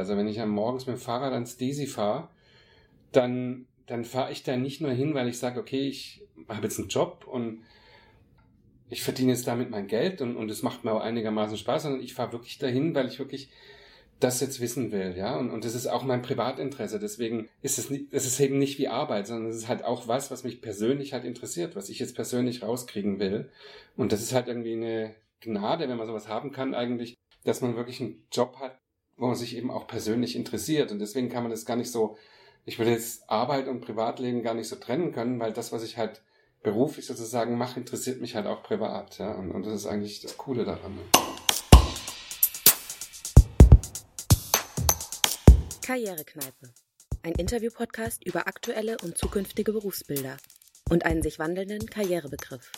Also wenn ich am morgens mit dem Fahrrad ans Desi fahre, dann, dann fahre ich da nicht nur hin, weil ich sage, okay, ich habe jetzt einen Job und ich verdiene jetzt damit mein Geld und, und es macht mir auch einigermaßen Spaß, sondern ich fahre wirklich dahin, weil ich wirklich das jetzt wissen will, ja, und, und das ist auch mein Privatinteresse, deswegen ist es nicht, es ist eben nicht wie Arbeit, sondern es ist halt auch was, was mich persönlich halt interessiert, was ich jetzt persönlich rauskriegen will. Und das ist halt irgendwie eine Gnade, wenn man sowas haben kann eigentlich, dass man wirklich einen Job hat, wo man sich eben auch persönlich interessiert und deswegen kann man das gar nicht so, ich würde jetzt Arbeit und Privatleben gar nicht so trennen können, weil das, was ich halt beruflich sozusagen mache, interessiert mich halt auch privat. Ja? Und, und das ist eigentlich das Coole daran. Karrierekneipe. Ein Interview-Podcast über aktuelle und zukünftige Berufsbilder und einen sich wandelnden Karrierebegriff.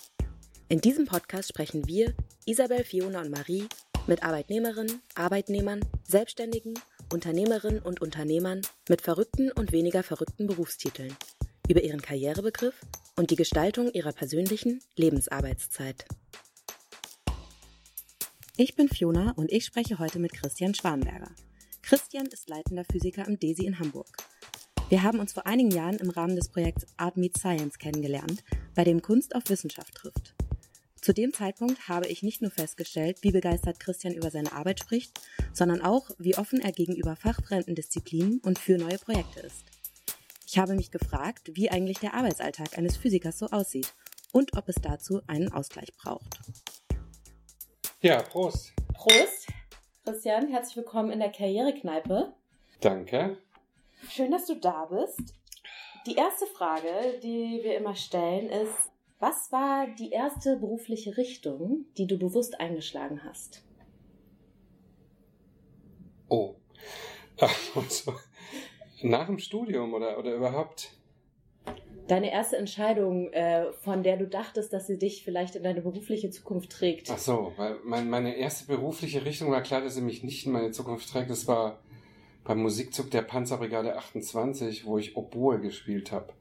In diesem Podcast sprechen wir, Isabel, Fiona und Marie, mit Arbeitnehmerinnen, Arbeitnehmern, Selbstständigen, Unternehmerinnen und Unternehmern mit verrückten und weniger verrückten Berufstiteln über ihren Karrierebegriff und die Gestaltung ihrer persönlichen Lebensarbeitszeit. Ich bin Fiona und ich spreche heute mit Christian Schwanberger. Christian ist leitender Physiker am DESI in Hamburg. Wir haben uns vor einigen Jahren im Rahmen des Projekts Art Meets Science kennengelernt, bei dem Kunst auf Wissenschaft trifft. Zu dem Zeitpunkt habe ich nicht nur festgestellt, wie begeistert Christian über seine Arbeit spricht, sondern auch, wie offen er gegenüber fachfremden Disziplinen und für neue Projekte ist. Ich habe mich gefragt, wie eigentlich der Arbeitsalltag eines Physikers so aussieht und ob es dazu einen Ausgleich braucht. Ja, Prost. Prost. Christian, herzlich willkommen in der Karrierekneipe. Danke. Schön, dass du da bist. Die erste Frage, die wir immer stellen, ist, was war die erste berufliche Richtung, die du bewusst eingeschlagen hast? Oh. Also, nach dem Studium oder, oder überhaupt? Deine erste Entscheidung, äh, von der du dachtest, dass sie dich vielleicht in deine berufliche Zukunft trägt. Ach so, weil mein, meine erste berufliche Richtung war klar, dass sie mich nicht in meine Zukunft trägt. Das war beim Musikzug der Panzerbrigade 28, wo ich Oboe gespielt habe.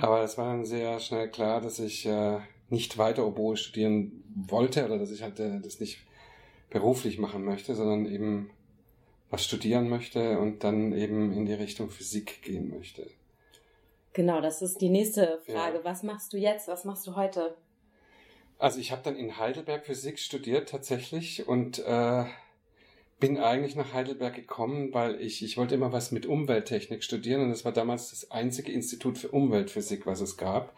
Aber es war dann sehr schnell klar, dass ich äh, nicht weiter Oboe studieren wollte oder dass ich halt äh, das nicht beruflich machen möchte, sondern eben was studieren möchte und dann eben in die Richtung Physik gehen möchte. Genau, das ist die nächste Frage. Ja. Was machst du jetzt? Was machst du heute? Also ich habe dann in Heidelberg Physik studiert tatsächlich und äh, bin eigentlich nach Heidelberg gekommen, weil ich, ich wollte immer was mit Umwelttechnik studieren und das war damals das einzige Institut für Umweltphysik, was es gab.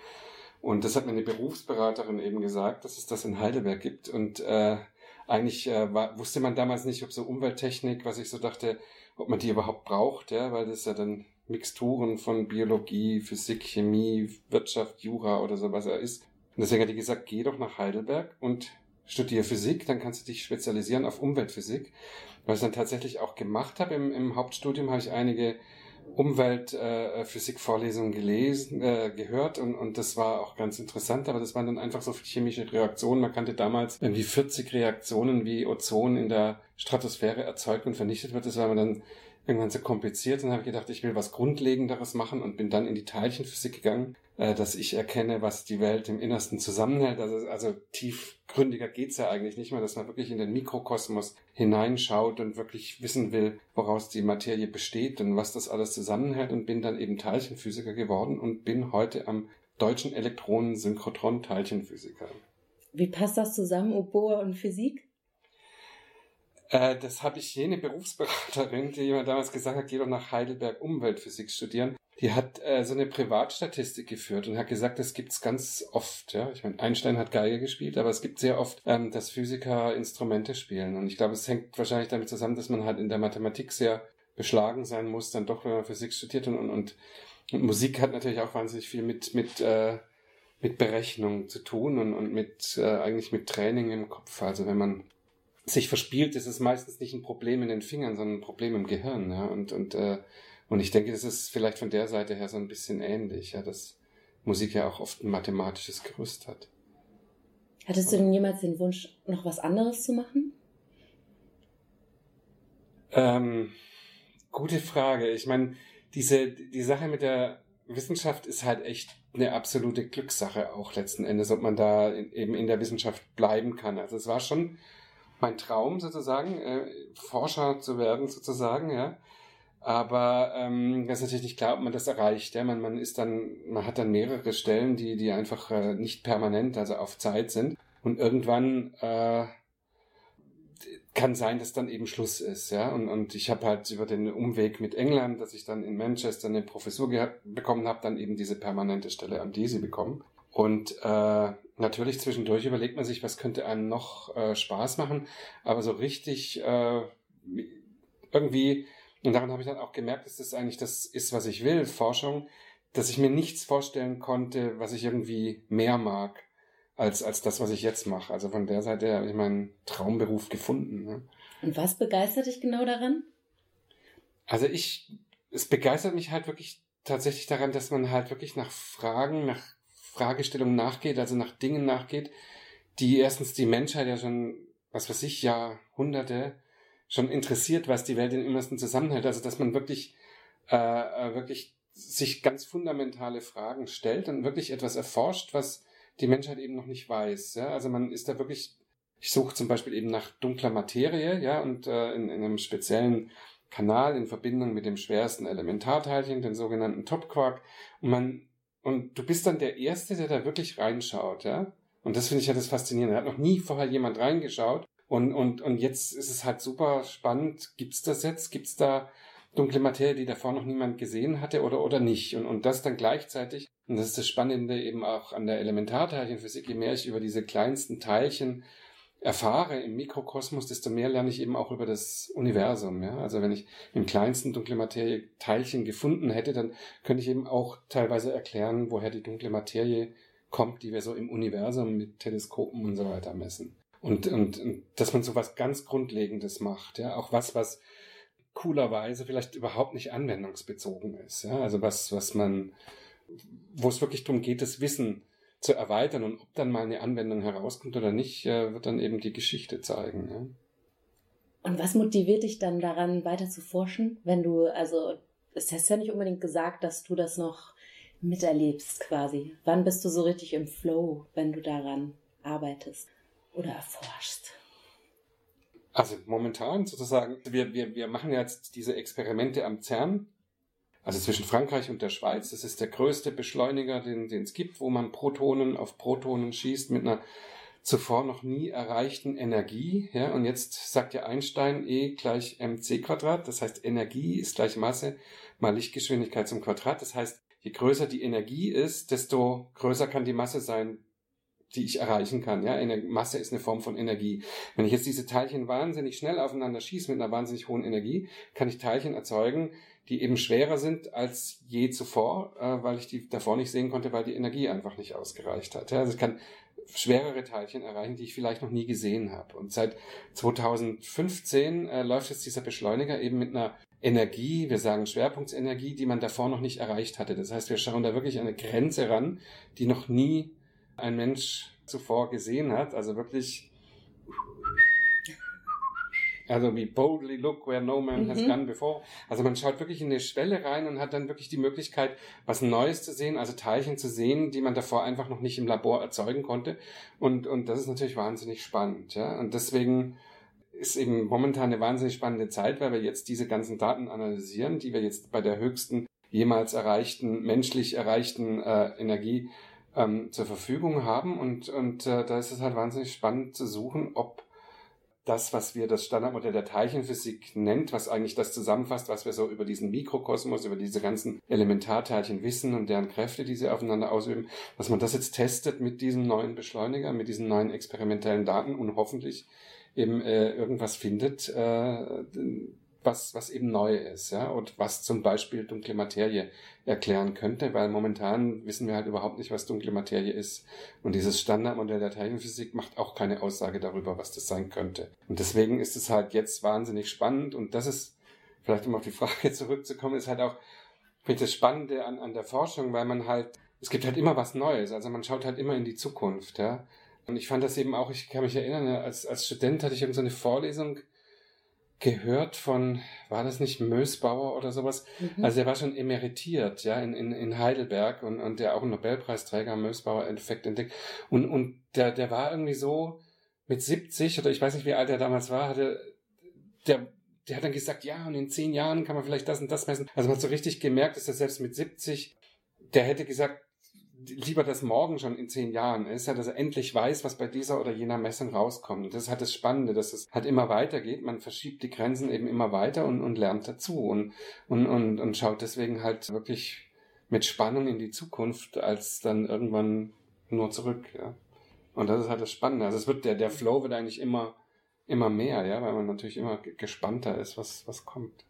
Und das hat mir eine Berufsberaterin eben gesagt, dass es das in Heidelberg gibt. Und äh, eigentlich äh, war, wusste man damals nicht, ob so Umwelttechnik, was ich so dachte, ob man die überhaupt braucht, ja, weil das ja dann Mixturen von Biologie, Physik, Chemie, Wirtschaft, Jura oder sowas ist. Und deswegen hat die gesagt, geh doch nach Heidelberg und studiere Physik, dann kannst du dich spezialisieren auf Umweltphysik. Was ich dann tatsächlich auch gemacht habe im, im Hauptstudium, habe ich einige Umweltphysik-Vorlesungen äh, gelesen, äh, gehört und, und das war auch ganz interessant, aber das waren dann einfach so chemische Reaktionen. Man kannte damals irgendwie 40 Reaktionen, wie Ozon in der Stratosphäre erzeugt und vernichtet wird. Das war mir dann irgendwann so kompliziert und habe gedacht, ich will was Grundlegenderes machen und bin dann in die Teilchenphysik gegangen, äh, dass ich erkenne, was die Welt im Innersten zusammenhält. Also, also tiefgründiger geht's ja eigentlich nicht mehr, dass man wirklich in den Mikrokosmos hineinschaut und wirklich wissen will, woraus die Materie besteht und was das alles zusammenhält und bin dann eben Teilchenphysiker geworden und bin heute am Deutschen Elektronen-Synchrotron-Teilchenphysiker. Wie passt das zusammen, Oboe und Physik? Äh, das habe ich jene Berufsberaterin, die mir damals gesagt hat, geh doch nach Heidelberg Umweltphysik studieren. Die hat äh, so eine Privatstatistik geführt und hat gesagt, das gibt's ganz oft. Ja, ich meine, Einstein hat Geige gespielt, aber es gibt sehr oft, ähm, dass Physiker Instrumente spielen. Und ich glaube, es hängt wahrscheinlich damit zusammen, dass man halt in der Mathematik sehr beschlagen sein muss, dann doch, wenn man Physik studiert und, und, und, und Musik hat natürlich auch wahnsinnig viel mit mit äh, mit Berechnung zu tun und, und mit äh, eigentlich mit Training im Kopf. Also wenn man sich verspielt, ist es meistens nicht ein Problem in den Fingern, sondern ein Problem im Gehirn. Ja? Und, und, äh, und ich denke, das ist vielleicht von der Seite her so ein bisschen ähnlich, ja, dass Musik ja auch oft ein mathematisches Gerüst hat. Hattest du denn jemals den Wunsch, noch was anderes zu machen? Ähm, gute Frage. Ich meine, diese, die Sache mit der Wissenschaft ist halt echt eine absolute Glückssache auch letzten Endes, ob man da in, eben in der Wissenschaft bleiben kann. Also es war schon mein Traum sozusagen, äh, Forscher zu werden sozusagen, ja. Aber ähm, das ist natürlich nicht klar, ob man das erreicht. Ja? Man, man ist dann, man hat dann mehrere Stellen, die, die einfach äh, nicht permanent, also auf Zeit sind. Und irgendwann äh, kann sein, dass dann eben Schluss ist, ja. Und, und ich habe halt über den Umweg mit England, dass ich dann in Manchester eine Professur bekommen habe, dann eben diese permanente Stelle am DESI bekommen. Und äh, natürlich zwischendurch überlegt man sich, was könnte einem noch äh, Spaß machen, aber so richtig äh, irgendwie, und daran habe ich dann auch gemerkt, dass das eigentlich das ist, was ich will, Forschung, dass ich mir nichts vorstellen konnte, was ich irgendwie mehr mag als, als das, was ich jetzt mache. Also von der Seite habe ich meinen Traumberuf gefunden. Ne? Und was begeistert dich genau daran? Also ich, es begeistert mich halt wirklich tatsächlich daran, dass man halt wirklich nach Fragen, nach Fragestellungen nachgeht, also nach Dingen nachgeht, die erstens die Menschheit ja schon, was weiß ich, Jahrhunderte schon interessiert, was die Welt im innersten zusammenhält. Also dass man wirklich, äh, äh wirklich sich ganz fundamentale Fragen stellt und wirklich etwas erforscht, was die Menschheit eben noch nicht weiß. Ja? Also man ist da wirklich, ich suche zum Beispiel eben nach dunkler Materie, ja, und äh, in, in einem speziellen Kanal in Verbindung mit dem schwersten Elementarteilchen, den sogenannten Topquark. Und man, und du bist dann der Erste, der da wirklich reinschaut, ja. Und das finde ich ja das Faszinierende. Da hat noch nie vorher jemand reingeschaut. Und, und, und jetzt ist es halt super spannend. Gibt's das jetzt? Gibt's da dunkle Materie, die davor noch niemand gesehen hatte oder, oder nicht? Und, und das dann gleichzeitig und das ist das Spannende eben auch an der Elementarteilchenphysik. Je mehr ich über diese kleinsten Teilchen erfahre im Mikrokosmos, desto mehr lerne ich eben auch über das Universum. Ja? Also wenn ich im kleinsten dunkle Materie Teilchen gefunden hätte, dann könnte ich eben auch teilweise erklären, woher die dunkle Materie kommt, die wir so im Universum mit Teleskopen und so weiter messen. Und, und, und dass man so was ganz Grundlegendes macht, ja, auch was, was coolerweise vielleicht überhaupt nicht anwendungsbezogen ist, ja, also was, was man wo es wirklich darum geht, das Wissen zu erweitern und ob dann mal eine Anwendung herauskommt oder nicht, äh, wird dann eben die Geschichte zeigen. Ja. Und was motiviert dich dann daran, weiter zu forschen, wenn du, also es hast ja nicht unbedingt gesagt, dass du das noch miterlebst quasi. Wann bist du so richtig im Flow, wenn du daran arbeitest oder erforschst? Also momentan sozusagen, wir, wir, wir machen jetzt diese Experimente am CERN also zwischen Frankreich und der Schweiz. Das ist der größte Beschleuniger, den, es gibt, wo man Protonen auf Protonen schießt mit einer zuvor noch nie erreichten Energie. Ja, und jetzt sagt ja Einstein E gleich mc Quadrat. Das heißt, Energie ist gleich Masse mal Lichtgeschwindigkeit zum Quadrat. Das heißt, je größer die Energie ist, desto größer kann die Masse sein, die ich erreichen kann. Ja, eine Masse ist eine Form von Energie. Wenn ich jetzt diese Teilchen wahnsinnig schnell aufeinander schieße mit einer wahnsinnig hohen Energie, kann ich Teilchen erzeugen, die eben schwerer sind als je zuvor, äh, weil ich die davor nicht sehen konnte, weil die Energie einfach nicht ausgereicht hat. Also ich kann schwerere Teilchen erreichen, die ich vielleicht noch nie gesehen habe. Und seit 2015 äh, läuft jetzt dieser Beschleuniger eben mit einer Energie, wir sagen Schwerpunktsenergie, die man davor noch nicht erreicht hatte. Das heißt, wir schauen da wirklich eine Grenze ran, die noch nie ein Mensch zuvor gesehen hat. Also wirklich also wie boldly look where no man mhm. has gone before. Also man schaut wirklich in eine Schwelle rein und hat dann wirklich die Möglichkeit, was Neues zu sehen, also Teilchen zu sehen, die man davor einfach noch nicht im Labor erzeugen konnte. Und, und das ist natürlich wahnsinnig spannend. Ja? Und deswegen ist eben momentan eine wahnsinnig spannende Zeit, weil wir jetzt diese ganzen Daten analysieren, die wir jetzt bei der höchsten jemals erreichten, menschlich erreichten äh, Energie ähm, zur Verfügung haben. Und, und äh, da ist es halt wahnsinnig spannend zu suchen, ob das, was wir das Standardmodell der Teilchenphysik nennt, was eigentlich das zusammenfasst, was wir so über diesen Mikrokosmos, über diese ganzen Elementarteilchen wissen und deren Kräfte, die sie aufeinander ausüben, dass man das jetzt testet mit diesem neuen Beschleuniger, mit diesen neuen experimentellen Daten und hoffentlich eben äh, irgendwas findet, äh, was, was eben neu ist, ja, und was zum Beispiel dunkle Materie erklären könnte, weil momentan wissen wir halt überhaupt nicht, was dunkle Materie ist. Und dieses Standardmodell der Teilchenphysik macht auch keine Aussage darüber, was das sein könnte. Und deswegen ist es halt jetzt wahnsinnig spannend und das ist, vielleicht um auf die Frage zurückzukommen, ist halt auch mit das Spannende an, an der Forschung, weil man halt, es gibt halt immer was Neues, also man schaut halt immer in die Zukunft, ja. Und ich fand das eben auch, ich kann mich erinnern, als, als Student hatte ich irgendeine so Vorlesung, gehört von, war das nicht Mösbauer oder sowas? Mhm. Also er war schon emeritiert, ja, in, in, in Heidelberg und, und der auch ein Nobelpreisträger Mösbauer Effekt entdeckt. Und, und der, der war irgendwie so, mit 70 oder ich weiß nicht, wie alt er damals war, hatte der der hat dann gesagt, ja, und in zehn Jahren kann man vielleicht das und das messen. Also man hat so richtig gemerkt, dass er selbst mit 70, der hätte gesagt, lieber das morgen schon in zehn Jahren ist, ja, dass er endlich weiß, was bei dieser oder jener Messung rauskommt. Und das ist halt das Spannende, dass es halt immer weitergeht. Man verschiebt die Grenzen eben immer weiter und, und lernt dazu und, und, und, und schaut deswegen halt wirklich mit Spannung in die Zukunft, als dann irgendwann nur zurück, ja. Und das ist halt das Spannende. Also es wird, der, der Flow wird eigentlich immer, immer mehr, ja, weil man natürlich immer gespannter ist, was, was kommt.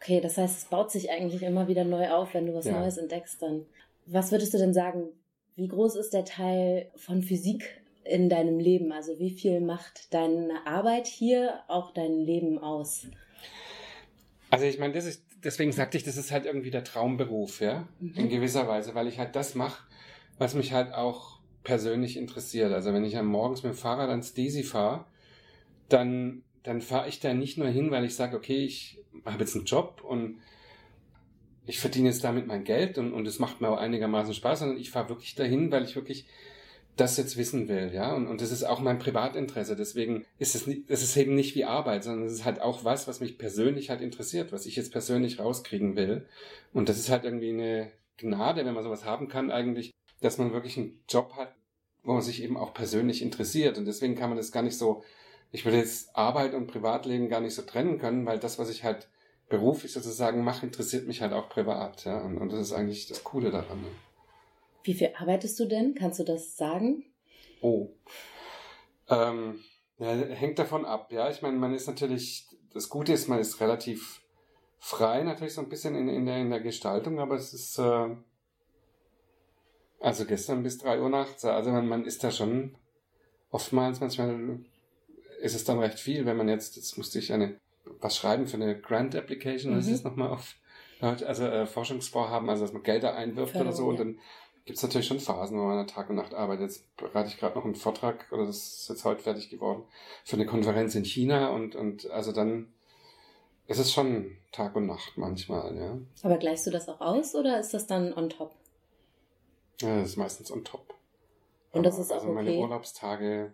Okay, das heißt, es baut sich eigentlich immer wieder neu auf, wenn du was ja. Neues entdeckst dann. Was würdest du denn sagen, wie groß ist der Teil von Physik in deinem Leben? Also wie viel macht deine Arbeit hier auch dein Leben aus? Also ich meine, das ist, deswegen sagte ich, das ist halt irgendwie der Traumberuf, ja, mhm. in gewisser Weise, weil ich halt das mache, was mich halt auch persönlich interessiert. Also wenn ich am morgens mit dem Fahrrad ans Desi fahre, dann, dann fahre ich da nicht nur hin, weil ich sage, okay, ich habe jetzt einen Job und ich verdiene jetzt damit mein Geld und, und es macht mir auch einigermaßen Spaß, sondern ich fahre wirklich dahin, weil ich wirklich das jetzt wissen will, ja, und, und das ist auch mein Privatinteresse, deswegen ist es nicht, es ist eben nicht wie Arbeit, sondern es ist halt auch was, was mich persönlich halt interessiert, was ich jetzt persönlich rauskriegen will. Und das ist halt irgendwie eine Gnade, wenn man sowas haben kann eigentlich, dass man wirklich einen Job hat, wo man sich eben auch persönlich interessiert. Und deswegen kann man das gar nicht so ich würde jetzt Arbeit und Privatleben gar nicht so trennen können, weil das, was ich halt beruflich sozusagen mache, interessiert mich halt auch privat. Ja? Und, und das ist eigentlich das Coole daran. Ne? Wie viel arbeitest du denn? Kannst du das sagen? Oh. Ähm, ja, hängt davon ab. Ja, ich meine, man ist natürlich, das Gute ist, man ist relativ frei, natürlich so ein bisschen in, in, der, in der Gestaltung, aber es ist, äh, also gestern bis drei Uhr nachts, also man, man ist da schon oftmals manchmal ist es dann recht viel, wenn man jetzt, jetzt musste ich eine, was schreiben für eine Grant Application, mhm. das ist nochmal auf, also äh, Forschungsvorhaben, also dass man Gelder einwirft Förderung, oder so, und dann gibt es natürlich schon Phasen, wo man Tag und Nacht arbeitet. Jetzt bereite ich gerade noch einen Vortrag, oder das ist jetzt heute fertig geworden, für eine Konferenz in China und, und also dann ist es schon Tag und Nacht manchmal, ja. Aber gleichst du das auch aus oder ist das dann on top? Ja, das ist meistens on top. Und das ist auch also okay. meine Urlaubstage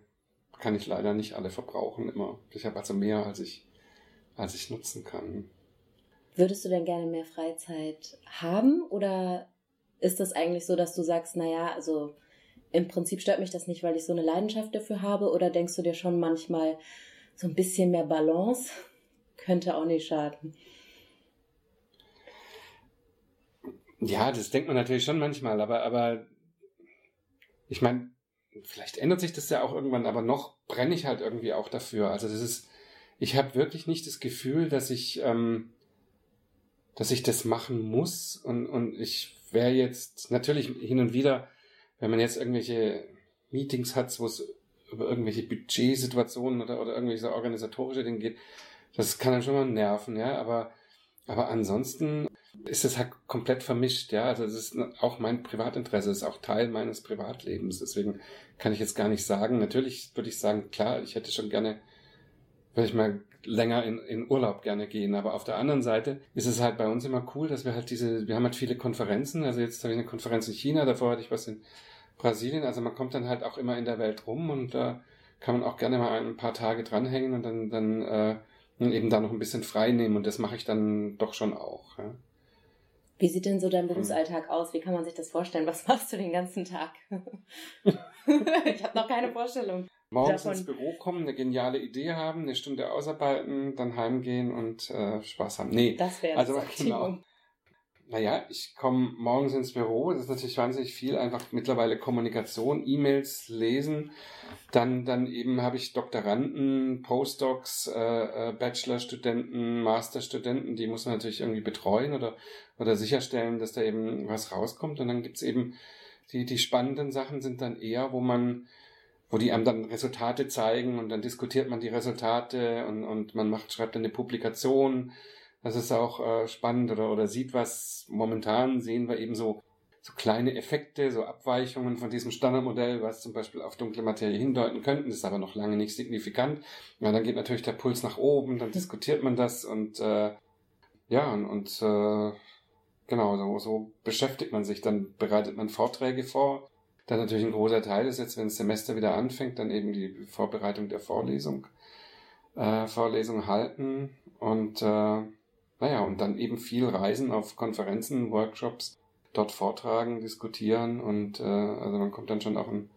kann ich leider nicht alle verbrauchen immer. Ich habe also mehr, als ich, als ich nutzen kann. Würdest du denn gerne mehr Freizeit haben oder ist das eigentlich so, dass du sagst, naja, also im Prinzip stört mich das nicht, weil ich so eine Leidenschaft dafür habe oder denkst du dir schon manchmal so ein bisschen mehr Balance könnte auch nicht schaden? Ja, das denkt man natürlich schon manchmal, aber, aber ich meine, vielleicht ändert sich das ja auch irgendwann, aber noch brenne ich halt irgendwie auch dafür. Also das ist, ich habe wirklich nicht das Gefühl, dass ich, ähm, dass ich das machen muss und, und ich wäre jetzt natürlich hin und wieder, wenn man jetzt irgendwelche Meetings hat, wo es über irgendwelche Budgetsituationen oder, oder irgendwelche organisatorische Dinge geht, das kann dann schon mal nerven, ja, aber, aber ansonsten ist es halt komplett vermischt, ja. Also es ist auch mein Privatinteresse, es ist auch Teil meines Privatlebens. Deswegen kann ich jetzt gar nicht sagen. Natürlich würde ich sagen, klar, ich hätte schon gerne, würde ich mal länger in, in Urlaub gerne gehen. Aber auf der anderen Seite ist es halt bei uns immer cool, dass wir halt diese, wir haben halt viele Konferenzen. Also jetzt habe ich eine Konferenz in China, davor hatte ich was in Brasilien. Also man kommt dann halt auch immer in der Welt rum und da kann man auch gerne mal ein paar Tage dranhängen und dann, dann äh, eben da noch ein bisschen frei nehmen. Und das mache ich dann doch schon auch. Ja. Wie sieht denn so dein Berufsalltag aus? Wie kann man sich das vorstellen? Was machst du den ganzen Tag? ich habe noch keine Vorstellung. Morgens davon. ins Büro kommen, eine geniale Idee haben, eine Stunde ausarbeiten, dann heimgehen und äh, Spaß haben. Nee, das wäre also genau. Naja, ich komme morgens ins Büro, das ist natürlich wahnsinnig viel, einfach mittlerweile Kommunikation, E-Mails lesen. Dann, dann eben habe ich Doktoranden, Postdocs, äh, äh, Bachelorstudenten, Masterstudenten, die muss man natürlich irgendwie betreuen oder, oder sicherstellen, dass da eben was rauskommt. Und dann gibt's eben die, die spannenden Sachen sind dann eher, wo man, wo die einem dann Resultate zeigen und dann diskutiert man die Resultate und, und man macht, schreibt dann eine Publikation das ist auch äh, spannend oder, oder sieht was. Momentan sehen wir eben so, so kleine Effekte, so Abweichungen von diesem Standardmodell, was zum Beispiel auf dunkle Materie hindeuten könnten, das ist aber noch lange nicht signifikant. Ja, dann geht natürlich der Puls nach oben, dann diskutiert man das und äh, ja, und, und äh, genau, so, so beschäftigt man sich. Dann bereitet man Vorträge vor. Dann natürlich ein großer Teil ist jetzt, wenn das Semester wieder anfängt, dann eben die Vorbereitung der Vorlesung, äh, Vorlesung halten und äh, naja, und dann eben viel reisen auf Konferenzen, Workshops, dort vortragen, diskutieren und äh, also man kommt dann schon auch ein,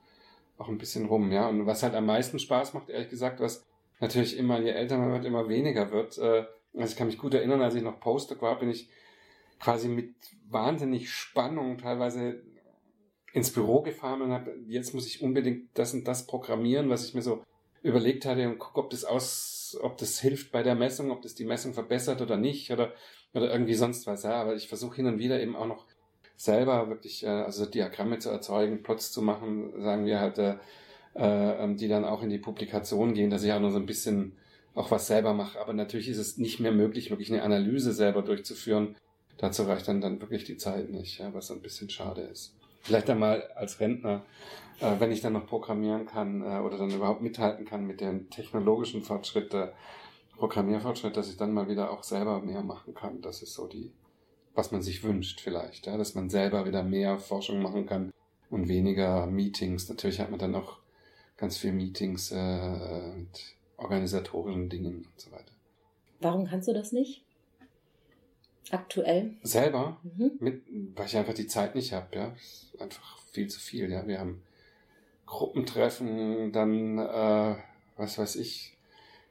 auch ein bisschen rum, ja. Und was halt am meisten Spaß macht, ehrlich gesagt, was natürlich immer, je älter man wird, immer weniger wird. Äh, also ich kann mich gut erinnern, als ich noch Postdoc war, bin ich quasi mit wahnsinnig Spannung teilweise ins Büro gefahren und habe, jetzt muss ich unbedingt das und das programmieren, was ich mir so überlegt hatte und gucke, ob das aus, ob das hilft bei der Messung, ob das die Messung verbessert oder nicht oder, oder irgendwie sonst was. Ja, aber ich versuche hin und wieder eben auch noch selber wirklich, äh, also Diagramme zu erzeugen, Plots zu machen, sagen wir halt, äh, äh, die dann auch in die Publikation gehen, dass ich auch nur so ein bisschen auch was selber mache. Aber natürlich ist es nicht mehr möglich, wirklich eine Analyse selber durchzuführen. Dazu reicht dann, dann wirklich die Zeit nicht, ja, was ein bisschen schade ist. Vielleicht einmal als Rentner, äh, wenn ich dann noch programmieren kann äh, oder dann überhaupt mithalten kann mit den technologischen Fortschritt, der Programmierfortschritt, dass ich dann mal wieder auch selber mehr machen kann. Das ist so die, was man sich wünscht vielleicht, ja, dass man selber wieder mehr Forschung machen kann und weniger Meetings. Natürlich hat man dann auch ganz viel Meetings äh, und organisatorischen Dingen und so weiter. Warum kannst du das nicht? Aktuell? Selber? Mhm. Mit, weil ich einfach die Zeit nicht habe, ja. Ist einfach viel zu viel, ja. Wir haben Gruppentreffen, dann, äh, was weiß ich,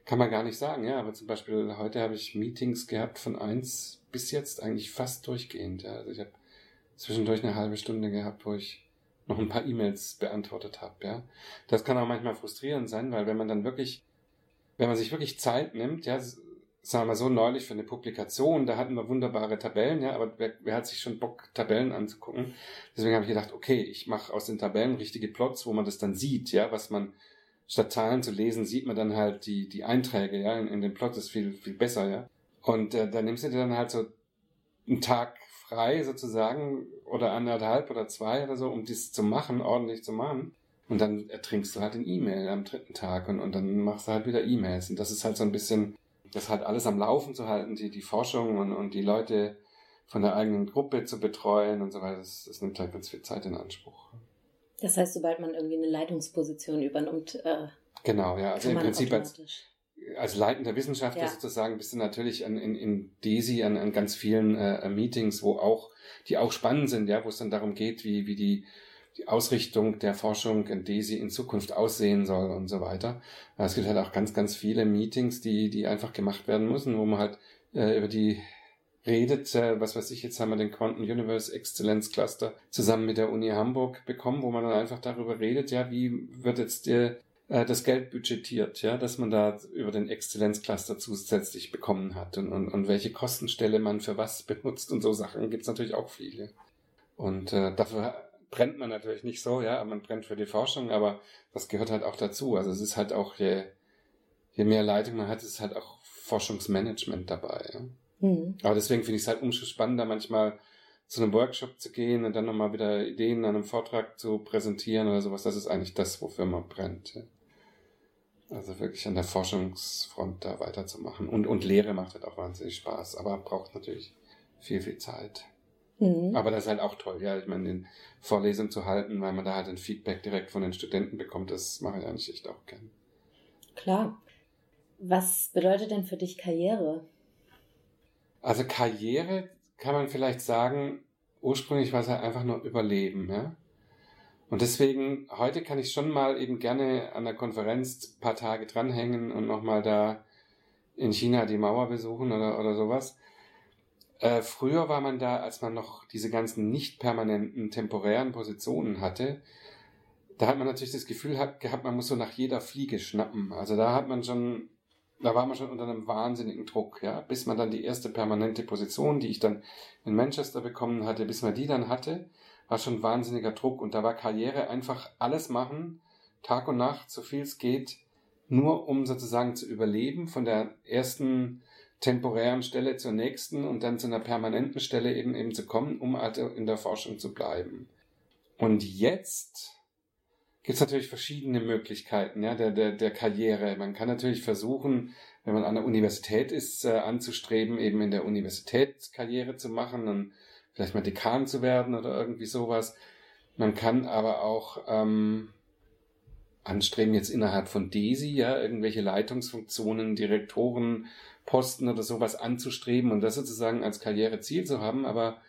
kann man gar nicht sagen, ja. Aber zum Beispiel heute habe ich Meetings gehabt von eins bis jetzt eigentlich fast durchgehend, ja. Also ich habe zwischendurch eine halbe Stunde gehabt, wo ich noch ein paar E-Mails beantwortet habe, ja. Das kann auch manchmal frustrierend sein, weil wenn man dann wirklich, wenn man sich wirklich Zeit nimmt, ja, sagen wir mal so neulich für eine Publikation, da hatten wir wunderbare Tabellen, ja, aber wer, wer hat sich schon Bock, Tabellen anzugucken? Deswegen habe ich gedacht, okay, ich mache aus den Tabellen richtige Plots, wo man das dann sieht, ja, was man statt Zahlen zu lesen, sieht man dann halt die, die Einträge, ja, in, in den Plot ist viel, viel besser, ja. Und äh, da nimmst du dir dann halt so einen Tag frei sozusagen oder anderthalb oder zwei oder so, um dies zu machen, ordentlich zu machen. Und dann ertrinkst du halt in E-Mail am dritten Tag und, und dann machst du halt wieder E-Mails. Und das ist halt so ein bisschen, das halt alles am Laufen zu halten, die, die Forschung und, und die Leute von der eigenen Gruppe zu betreuen und so weiter, das, das nimmt halt ganz viel Zeit in Anspruch. Das heißt, sobald man irgendwie eine Leitungsposition übernimmt, äh, genau, ja, also im Prinzip als, als leitender Wissenschaftler ja. sozusagen bist du natürlich an, in, in DESI an, an ganz vielen äh, Meetings, wo auch, die auch spannend sind, ja, wo es dann darum geht, wie, wie die, die Ausrichtung der Forschung in DESI in Zukunft aussehen soll und so weiter. Es gibt halt auch ganz, ganz viele Meetings, die, die einfach gemacht werden müssen, wo man halt äh, über die redet, äh, was weiß ich, jetzt haben wir den Quantum Universe Exzellenz Cluster zusammen mit der Uni Hamburg bekommen, wo man dann einfach darüber redet, ja, wie wird jetzt der äh, das Geld budgetiert, ja, dass man da über den Exzellenzcluster zusätzlich bekommen hat und, und, und welche Kostenstelle man für was benutzt und so Sachen gibt's natürlich auch viele. Und äh, dafür brennt man natürlich nicht so, ja, man brennt für die Forschung, aber das gehört halt auch dazu. Also es ist halt auch, je, je mehr Leitung man hat, ist halt auch Forschungsmanagement dabei. Ja? Mhm. Aber deswegen finde ich es halt umso spannender, manchmal zu einem Workshop zu gehen und dann nochmal wieder Ideen an einem Vortrag zu präsentieren oder sowas. Das ist eigentlich das, wofür man brennt. Ja? Also wirklich an der Forschungsfront da weiterzumachen. Und, und Lehre macht halt auch wahnsinnig Spaß, aber braucht natürlich viel, viel Zeit. Mhm. Aber das ist halt auch toll, ja, ich meine, den Vorlesungen zu halten, weil man da halt ein Feedback direkt von den Studenten bekommt, das mache ich eigentlich echt auch gern. Klar. Was bedeutet denn für dich Karriere? Also Karriere kann man vielleicht sagen, ursprünglich war es halt einfach nur Überleben, ja. Und deswegen, heute kann ich schon mal eben gerne an der Konferenz ein paar Tage dranhängen und nochmal da in China die Mauer besuchen oder, oder sowas. Äh, früher war man da, als man noch diese ganzen nicht permanenten temporären Positionen hatte, da hat man natürlich das Gefühl gehabt, man muss so nach jeder Fliege schnappen. Also da hat man schon, da war man schon unter einem wahnsinnigen Druck, ja, bis man dann die erste permanente Position, die ich dann in Manchester bekommen hatte, bis man die dann hatte, war schon wahnsinniger Druck und da war Karriere einfach alles machen, Tag und Nacht, so viel es geht, nur um sozusagen zu überleben, von der ersten temporären Stelle zur nächsten und dann zu einer permanenten Stelle eben eben zu kommen, um also in der Forschung zu bleiben. Und jetzt gibt es natürlich verschiedene Möglichkeiten ja, der, der, der Karriere. Man kann natürlich versuchen, wenn man an der Universität ist, äh, anzustreben, eben in der Universität Karriere zu machen und vielleicht mal Dekan zu werden oder irgendwie sowas. Man kann aber auch ähm, anstreben, jetzt innerhalb von DESI, ja, irgendwelche Leitungsfunktionen, Direktoren, Posten oder sowas anzustreben und das sozusagen als Karriereziel zu haben, aber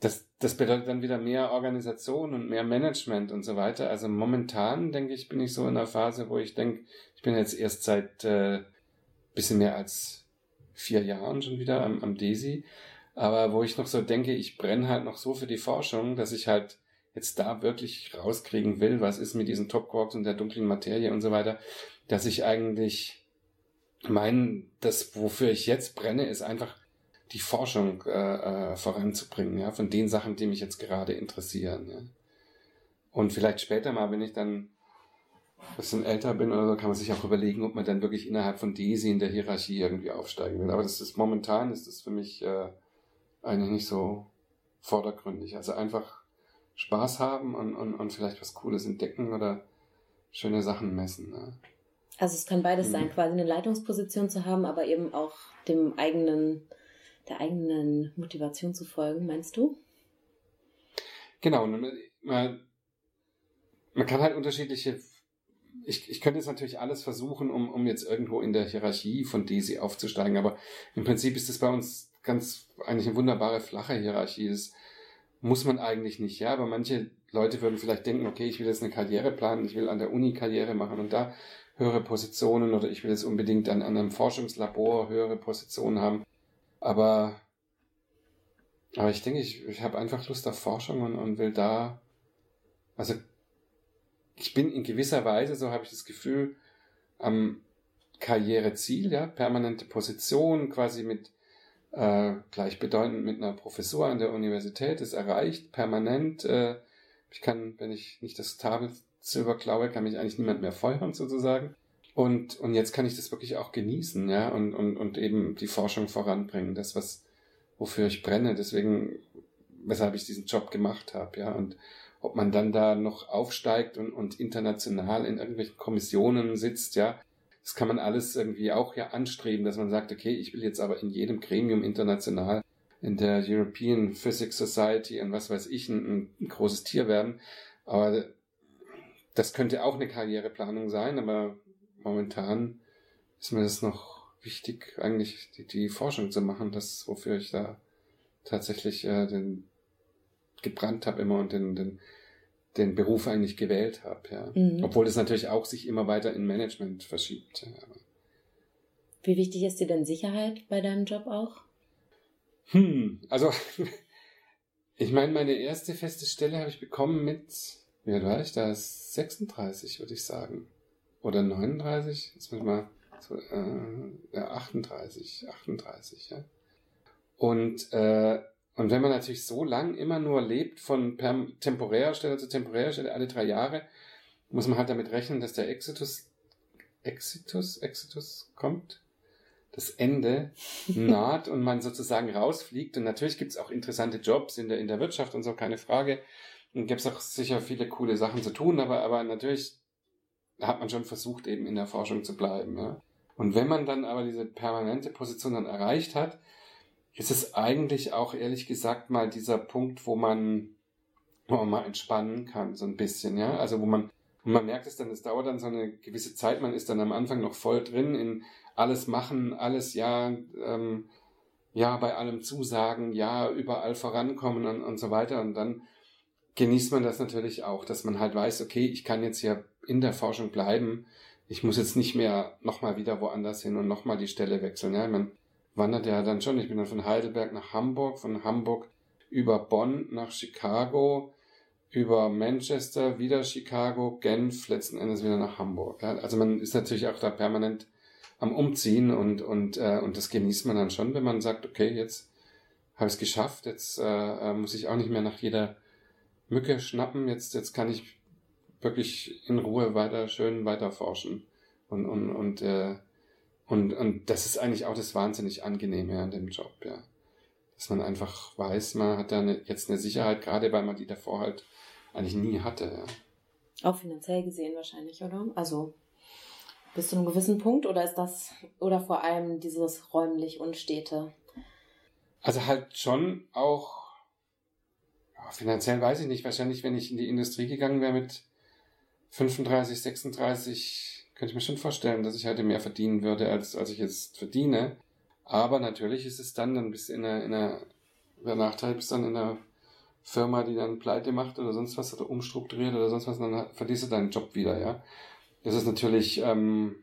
das, das bedeutet dann wieder mehr Organisation und mehr Management und so weiter. Also momentan, denke ich, bin ich so in einer Phase, wo ich denke, ich bin jetzt erst seit äh, bisschen mehr als vier Jahren schon wieder am, am DESI, aber wo ich noch so denke, ich brenne halt noch so für die Forschung, dass ich halt jetzt da wirklich rauskriegen will, was ist mit diesen Topquarks und der dunklen Materie und so weiter, dass ich eigentlich mein, das, wofür ich jetzt brenne, ist einfach die Forschung äh, äh, voranzubringen, ja, von den Sachen, die mich jetzt gerade interessieren. Ja. Und vielleicht später mal, wenn ich dann ein bisschen älter bin oder so, kann man sich auch überlegen, ob man dann wirklich innerhalb von DESI in der Hierarchie irgendwie aufsteigen will. Aber das ist momentan ist das für mich äh, eigentlich nicht so vordergründig. Also einfach Spaß haben und, und, und vielleicht was Cooles entdecken oder schöne Sachen messen. Ne? Also es kann beides mhm. sein, quasi eine Leitungsposition zu haben, aber eben auch dem eigenen, der eigenen Motivation zu folgen, meinst du? Genau, man, man kann halt unterschiedliche ich, ich könnte jetzt natürlich alles versuchen, um, um jetzt irgendwo in der Hierarchie von Daisy aufzusteigen, aber im Prinzip ist es bei uns ganz eigentlich eine wunderbare flache Hierarchie. Das muss man eigentlich nicht, ja, aber manche Leute würden vielleicht denken, okay, ich will jetzt eine Karriere planen, ich will an der Uni Karriere machen und da höhere Positionen oder ich will jetzt unbedingt an, an einem Forschungslabor höhere Positionen haben. Aber, aber ich denke, ich, ich habe einfach Lust auf Forschung und, und will da, also ich bin in gewisser Weise, so habe ich das Gefühl, am Karriereziel, ja, permanente Position, quasi mit äh, gleichbedeutend mit einer Professur an der Universität, ist erreicht, permanent. Äh, ich kann, wenn ich nicht das Tafelsilber klaue, kann mich eigentlich niemand mehr feuern, sozusagen. Und, und jetzt kann ich das wirklich auch genießen, ja, und, und, und eben die Forschung voranbringen, das, was, wofür ich brenne, deswegen, weshalb ich diesen Job gemacht habe, ja, und, ob man dann da noch aufsteigt und, und international in irgendwelchen Kommissionen sitzt, ja, das kann man alles irgendwie auch ja anstreben, dass man sagt, okay, ich will jetzt aber in jedem Gremium international, in der European Physics Society und was weiß ich, ein, ein großes Tier werden. Aber das könnte auch eine Karriereplanung sein, aber momentan ist mir das noch wichtig, eigentlich die, die Forschung zu machen, das, wofür ich da tatsächlich äh, den gebrannt habe immer und den, den, den Beruf eigentlich gewählt habe, ja. Mhm. Obwohl es natürlich auch sich immer weiter in Management verschiebt. Ja. Wie wichtig ist dir denn Sicherheit bei deinem Job auch? Hm, also ich meine, meine erste feste Stelle habe ich bekommen mit, wie alt war ich da? 36, würde ich sagen. Oder 39? Jetzt muss ich mal, so, äh, ja, 38, 38, ja. Und äh, und wenn man natürlich so lang immer nur lebt, von temporärer Stelle zu temporärer Stelle, alle drei Jahre, muss man halt damit rechnen, dass der Exitus, Exitus, Exitus kommt, das Ende naht und man sozusagen rausfliegt. Und natürlich gibt's auch interessante Jobs in der, in der Wirtschaft und so, keine Frage. Und gibt's auch sicher viele coole Sachen zu tun, aber, aber natürlich hat man schon versucht, eben in der Forschung zu bleiben. Ja. Und wenn man dann aber diese permanente Position dann erreicht hat, ist es eigentlich auch ehrlich gesagt mal dieser Punkt, wo man, wo man mal entspannen kann, so ein bisschen, ja. Also wo man, und man merkt es dann, es dauert dann so eine gewisse Zeit, man ist dann am Anfang noch voll drin in alles machen, alles ja, ähm, ja, bei allem zusagen, ja, überall vorankommen und, und so weiter. Und dann genießt man das natürlich auch, dass man halt weiß, okay, ich kann jetzt hier in der Forschung bleiben. Ich muss jetzt nicht mehr nochmal wieder woanders hin und nochmal die Stelle wechseln. Ja, man, wandert ja dann schon. Ich bin dann von Heidelberg nach Hamburg, von Hamburg über Bonn nach Chicago, über Manchester, wieder Chicago, Genf, letzten Endes wieder nach Hamburg. Ja, also man ist natürlich auch da permanent am Umziehen und, und, äh, und das genießt man dann schon, wenn man sagt, okay, jetzt habe ich es geschafft, jetzt äh, äh, muss ich auch nicht mehr nach jeder Mücke schnappen, jetzt, jetzt kann ich wirklich in Ruhe weiter, schön weiter forschen und, und, und äh, und, und das ist eigentlich auch das wahnsinnig Angenehme an dem Job, ja. Dass man einfach weiß, man hat da eine, jetzt eine Sicherheit, gerade weil man die davor halt eigentlich nie hatte, ja. Auch finanziell gesehen wahrscheinlich, oder? Also bis zu einem gewissen Punkt oder ist das, oder vor allem dieses räumlich Unstete? Also halt schon auch, finanziell weiß ich nicht. Wahrscheinlich, wenn ich in die Industrie gegangen wäre mit 35, 36, könnte ich mir schon vorstellen, dass ich heute mehr verdienen würde, als, als ich jetzt verdiene. Aber natürlich ist es dann, dann bist du in einer, in einer der Nachteil bist dann in einer Firma, die dann pleite macht oder sonst was oder umstrukturiert oder sonst was, dann verlierst du deinen Job wieder, ja. Das ist natürlich, ähm,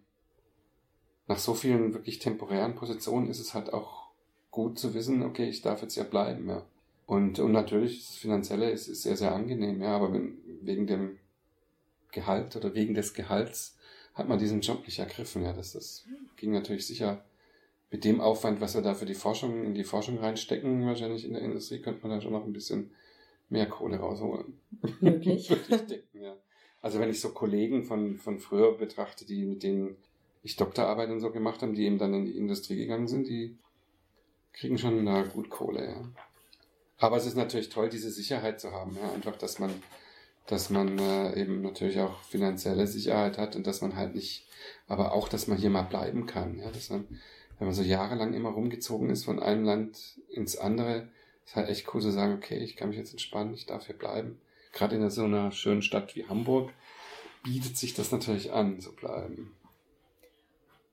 nach so vielen wirklich temporären Positionen ist es halt auch gut zu wissen, okay, ich darf jetzt ja bleiben, ja. Und, und natürlich, das Finanzielle ist, ist sehr, sehr angenehm, ja, aber wenn, wegen dem Gehalt oder wegen des Gehalts hat man diesen Job nicht ergriffen, ja. Das, das ging natürlich sicher mit dem Aufwand, was wir da für die Forschung, in die Forschung reinstecken, wahrscheinlich in der Industrie, könnte man da schon noch ein bisschen mehr Kohle rausholen. Möglich. denken, ja. Also wenn ich so Kollegen von, von früher betrachte, die mit denen ich Doktorarbeit und so gemacht habe, die eben dann in die Industrie gegangen sind, die kriegen schon na, gut Kohle, ja. Aber es ist natürlich toll, diese Sicherheit zu haben, ja. Einfach, dass man, dass man äh, eben natürlich auch finanzielle Sicherheit hat und dass man halt nicht, aber auch, dass man hier mal bleiben kann, ja. Dass man, wenn man so jahrelang immer rumgezogen ist von einem Land ins andere, ist halt echt cool zu sagen, okay, ich kann mich jetzt entspannen, ich darf hier bleiben. Gerade in so einer schönen Stadt wie Hamburg bietet sich das natürlich an, zu bleiben.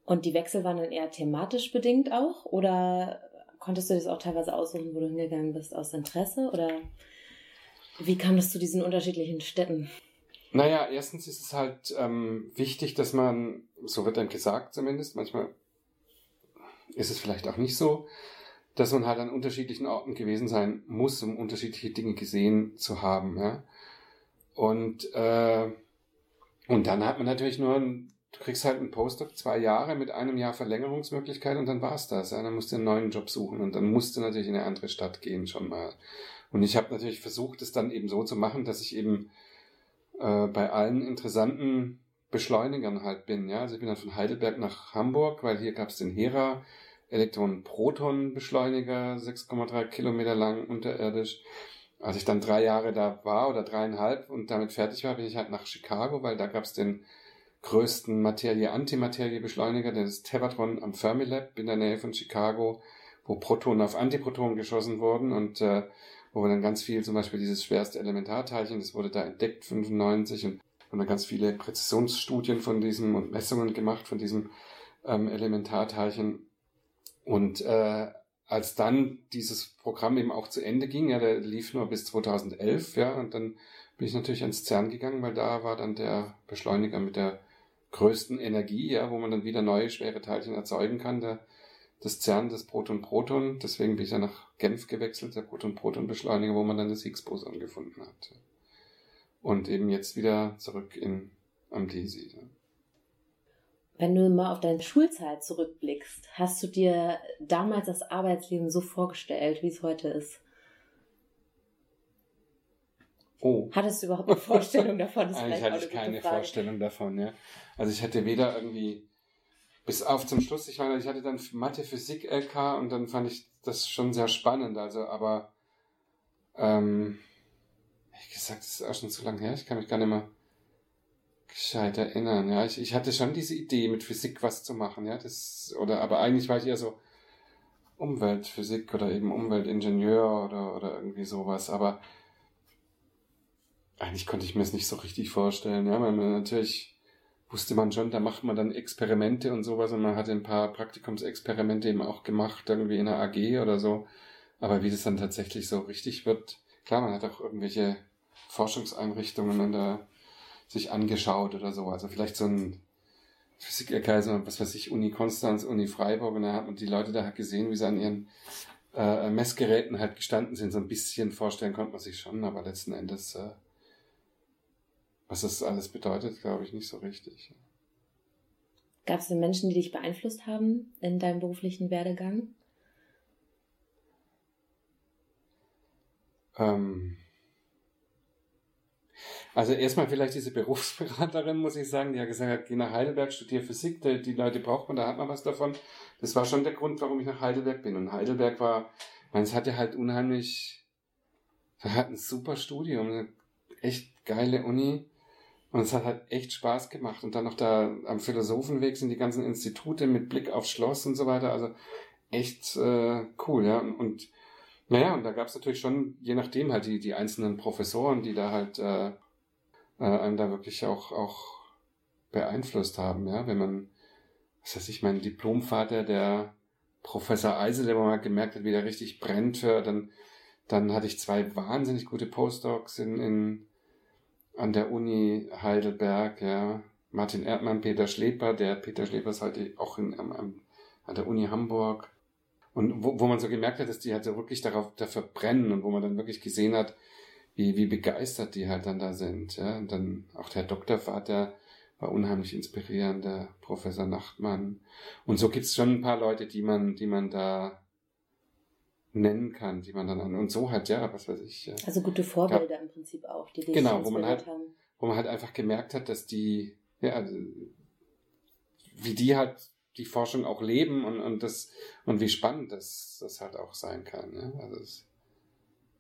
Und die Wechsel waren dann eher thematisch bedingt auch? Oder konntest du das auch teilweise aussuchen, wo du hingegangen bist, aus Interesse? Oder wie kam das zu diesen unterschiedlichen Städten? Naja, erstens ist es halt ähm, wichtig, dass man, so wird dann gesagt zumindest, manchmal ist es vielleicht auch nicht so, dass man halt an unterschiedlichen Orten gewesen sein muss, um unterschiedliche Dinge gesehen zu haben. Ja? Und, äh, und dann hat man natürlich nur ein du kriegst halt einen Postdoc zwei Jahre mit einem Jahr Verlängerungsmöglichkeit und dann war's das. Ja? Dann musst du einen neuen Job suchen und dann musst du natürlich in eine andere Stadt gehen schon mal. Und ich habe natürlich versucht, es dann eben so zu machen, dass ich eben äh, bei allen interessanten Beschleunigern halt bin. Ja? Also ich bin dann von Heidelberg nach Hamburg, weil hier gab's den Hera Elektron-Proton-Beschleuniger, 6,3 Kilometer lang unterirdisch. Als ich dann drei Jahre da war oder dreieinhalb und damit fertig war, bin ich halt nach Chicago, weil da gab's den größten Materie-Antimaterie-Beschleuniger, das Tevatron am Fermilab in der Nähe von Chicago, wo Protonen auf Antiprotonen geschossen wurden und äh, wo wir dann ganz viel, zum Beispiel dieses schwerste Elementarteilchen, das wurde da entdeckt, 95, und haben dann ganz viele Präzisionsstudien von diesem und Messungen gemacht von diesem ähm, Elementarteilchen. Und äh, als dann dieses Programm eben auch zu Ende ging, ja, der lief nur bis 2011, ja, und dann bin ich natürlich ans CERN gegangen, weil da war dann der Beschleuniger mit der größten Energie, ja, wo man dann wieder neue schwere Teilchen erzeugen kann, der, das CERN, das Proton-Proton. Deswegen bin ich ja nach Genf gewechselt, der Proton-Proton-Beschleuniger, wo man dann das Higgs-Boson gefunden hat. Und eben jetzt wieder zurück in, am DESI. Ja. Wenn du mal auf deine Schulzeit zurückblickst, hast du dir damals das Arbeitsleben so vorgestellt, wie es heute ist? Oh. Hattest du überhaupt eine Vorstellung davon? Das Eigentlich hatte ich keine Vorstellung davon, ja. Also ich hatte weder irgendwie, bis auf zum Schluss, ich meine, ich hatte dann Mathe, Physik, LK und dann fand ich das schon sehr spannend, also, aber, ähm, wie gesagt, das ist auch schon zu lange her, ich kann mich gar nicht mehr gescheit erinnern, ja. Ich, ich hatte schon diese Idee, mit Physik was zu machen, ja, das, oder, aber eigentlich war ich eher so Umweltphysik oder eben Umweltingenieur oder, oder irgendwie sowas, aber, eigentlich konnte ich mir es nicht so richtig vorstellen, ja, man natürlich wusste man schon, da macht man dann Experimente und sowas und man hatte ein paar Praktikumsexperimente eben auch gemacht, irgendwie in einer AG oder so. Aber wie das dann tatsächlich so richtig wird, klar, man hat auch irgendwelche Forschungseinrichtungen und da sich angeschaut oder so. Also vielleicht so ein Physik-LK, so, was weiß ich, Uni Konstanz, Uni Freiburg und da hat man die Leute da halt gesehen, wie sie an ihren äh, Messgeräten halt gestanden sind. So ein bisschen vorstellen konnte man sich schon, aber letzten Endes äh, was das alles bedeutet, glaube ich nicht so richtig. Gab es denn Menschen, die dich beeinflusst haben in deinem beruflichen Werdegang? Ähm also erstmal vielleicht diese Berufsberaterin, muss ich sagen, die hat gesagt, geh nach Heidelberg, studier Physik, die Leute braucht man, da hat man was davon. Das war schon der Grund, warum ich nach Heidelberg bin. Und Heidelberg war, meine, es hatte halt unheimlich, hatten ein super Studium, eine echt geile Uni. Und es hat halt echt Spaß gemacht. Und dann noch da am Philosophenweg sind die ganzen Institute mit Blick aufs Schloss und so weiter. Also echt äh, cool, ja. Und Naja, und da gab es natürlich schon, je nachdem, halt die, die einzelnen Professoren, die da halt äh, äh, einem da wirklich auch, auch beeinflusst haben, ja, wenn man, was weiß ich, mein Diplomvater, der Professor Eisel, der mal gemerkt hat, wie der richtig brennt dann, dann hatte ich zwei wahnsinnig gute Postdocs in, in, an der Uni Heidelberg, ja, Martin Erdmann, Peter Schleper, der Peter Schleper ist heute auch in, an der Uni Hamburg. Und wo, wo man so gemerkt hat, dass die halt so wirklich darauf dafür brennen und wo man dann wirklich gesehen hat, wie, wie begeistert die halt dann da sind. Ja? Und dann auch der Doktorvater war unheimlich inspirierend, der Professor Nachtmann. Und so gibt's schon ein paar Leute, die man, die man da nennen kann, die man dann an. Und so halt, ja, was weiß ich. Also gute Vorbilder ja, im Prinzip auch, die dich Genau, wo man halt, haben. wo man halt einfach gemerkt hat, dass die, ja, also, wie die halt die Forschung auch leben und, und das, und wie spannend das, das halt auch sein kann, ja. Also es,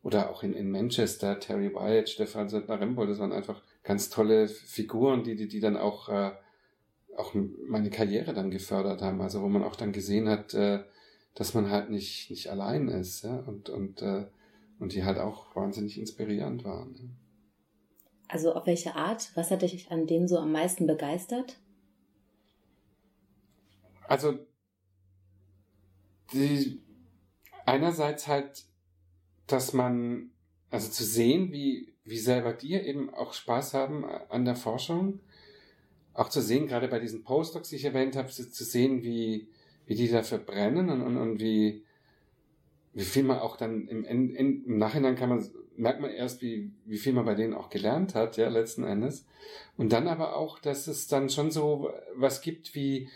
oder auch in, in Manchester, Terry Wyatt, Stefan Söldner-Rembold, das waren einfach ganz tolle Figuren, die, die, die dann auch, äh, auch meine Karriere dann gefördert haben. Also wo man auch dann gesehen hat, äh, dass man halt nicht, nicht allein ist, ja, und, und, äh, und die halt auch wahnsinnig inspirierend waren. Ja. Also auf welche Art? Was hat dich an denen so am meisten begeistert? Also die einerseits halt, dass man also zu sehen, wie wie selber dir eben auch Spaß haben an der Forschung, auch zu sehen, gerade bei diesen Postdocs, die ich erwähnt habe, zu sehen, wie wie die dafür brennen und, und, und wie, wie viel man auch dann im, in, im Nachhinein kann man, merkt man erst, wie, wie viel man bei denen auch gelernt hat, ja, letzten Endes. Und dann aber auch, dass es dann schon so was gibt wie,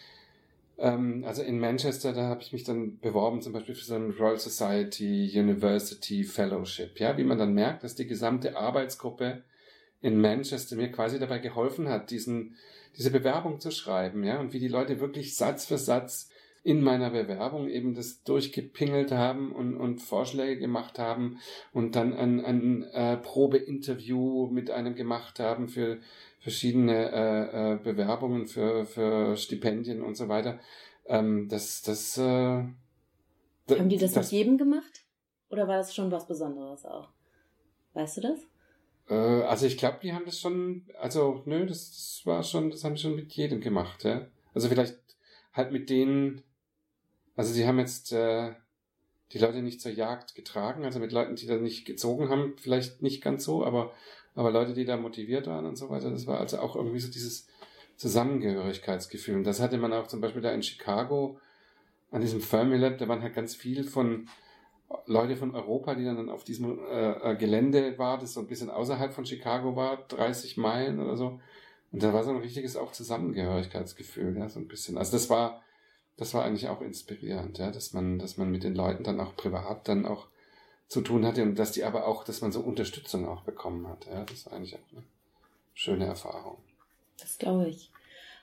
ähm, also in Manchester, da habe ich mich dann beworben, zum Beispiel für so ein Royal Society University Fellowship, ja, wie man dann merkt, dass die gesamte Arbeitsgruppe in Manchester mir quasi dabei geholfen hat, diesen, diese Bewerbung zu schreiben, ja, und wie die Leute wirklich Satz für Satz in meiner Bewerbung eben das durchgepingelt haben und, und Vorschläge gemacht haben und dann ein, ein äh, Probeinterview mit einem gemacht haben für verschiedene äh, äh, Bewerbungen für, für Stipendien und so weiter. Ähm, das, das, äh, Haben die das, das mit jedem gemacht? Oder war das schon was Besonderes auch? Weißt du das? Äh, also ich glaube, die haben das schon, also nö, das, das war schon, das haben sie schon mit jedem gemacht, ja. Also vielleicht halt mit denen, also sie haben jetzt äh, die Leute nicht zur Jagd getragen, also mit Leuten, die da nicht gezogen haben, vielleicht nicht ganz so, aber, aber Leute, die da motiviert waren und so weiter, das war also auch irgendwie so dieses Zusammengehörigkeitsgefühl. Und das hatte man auch zum Beispiel da in Chicago an diesem Fermilab, da waren halt ganz viel von Leute von Europa, die dann auf diesem äh, äh Gelände war, das so ein bisschen außerhalb von Chicago war, 30 Meilen oder so. Und da war so ein richtiges auch Zusammengehörigkeitsgefühl, ja, so ein bisschen. Also das war, das war eigentlich auch inspirierend, ja, dass man, dass man mit den Leuten dann auch privat dann auch zu tun hatte und dass die aber auch, dass man so Unterstützung auch bekommen hat. Ja, das ist eigentlich auch eine schöne Erfahrung. Das glaube ich.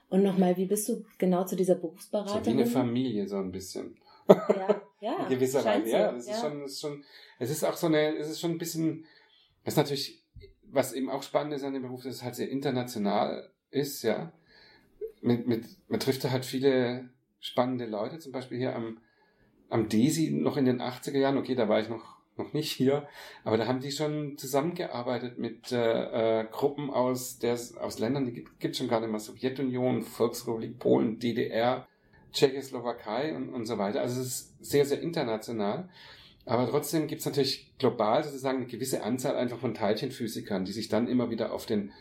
Und nochmal, wie bist du genau zu dieser Berufsberatung? So wie eine Familie, so ein bisschen. Ja, ja. In gewisser Weise, ja. Das ja. ist schon, das ist schon, es ist auch so eine, es ist schon ein bisschen, das ist natürlich, was eben auch spannend ist an dem Beruf, dass es halt sehr international ist, ja. Mit, mit, man trifft da halt viele spannende Leute, zum Beispiel hier am, am Desi noch in den 80er Jahren, okay, da war ich noch, noch nicht hier, aber da haben die schon zusammengearbeitet mit äh, äh, Gruppen aus, der, aus Ländern, die gibt, gibt schon nicht mehr, Sowjetunion, Volksrepublik Polen, DDR, Tschechoslowakei und, und so weiter. Also es ist sehr, sehr international. Aber trotzdem gibt es natürlich global sozusagen eine gewisse Anzahl einfach von Teilchenphysikern, die sich dann immer wieder auf den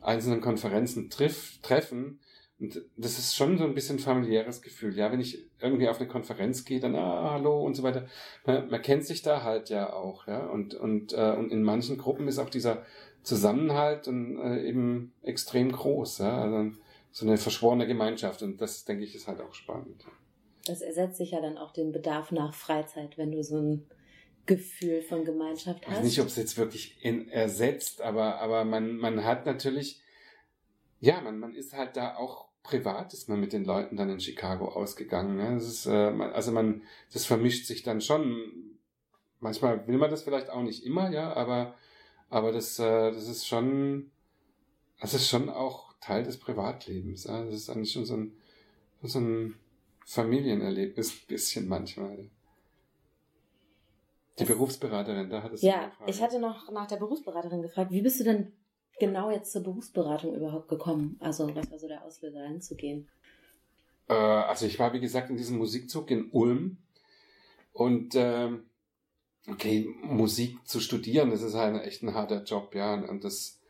einzelnen Konferenzen triff, treffen und das ist schon so ein bisschen familiäres Gefühl. Ja, wenn ich irgendwie auf eine Konferenz gehe, dann, ah, hallo und so weiter. Man, man kennt sich da halt ja auch, ja. Und, und, äh, und in manchen Gruppen ist auch dieser Zusammenhalt und, äh, eben extrem groß, ja. Also so eine verschworene Gemeinschaft. Und das, denke ich, ist halt auch spannend. Das ersetzt sich ja dann auch den Bedarf nach Freizeit, wenn du so ein Gefühl von Gemeinschaft hast. Ich weiß nicht, ob es jetzt wirklich in, ersetzt, aber, aber man, man hat natürlich, ja, man, man ist halt da auch privat ist man mit den Leuten dann in Chicago ausgegangen. Ne? Das ist, äh, also man, das vermischt sich dann schon. Manchmal will man das vielleicht auch nicht immer, ja, aber, aber das, äh, das ist schon, das ist schon auch Teil des Privatlebens. Ja? Das ist eigentlich schon so ein, so ein Familienerlebnis, bisschen manchmal. Die Berufsberaterin, da hattest du Ja, ich hatte noch nach der Berufsberaterin gefragt. Wie bist du denn genau jetzt zur Berufsberatung überhaupt gekommen? Also, was war so der Auslöser, hinzugehen? Äh, also, ich war, wie gesagt, in diesem Musikzug in Ulm. Und, ähm, okay, Musik zu studieren, das ist halt echt ein harter Job, ja. Und das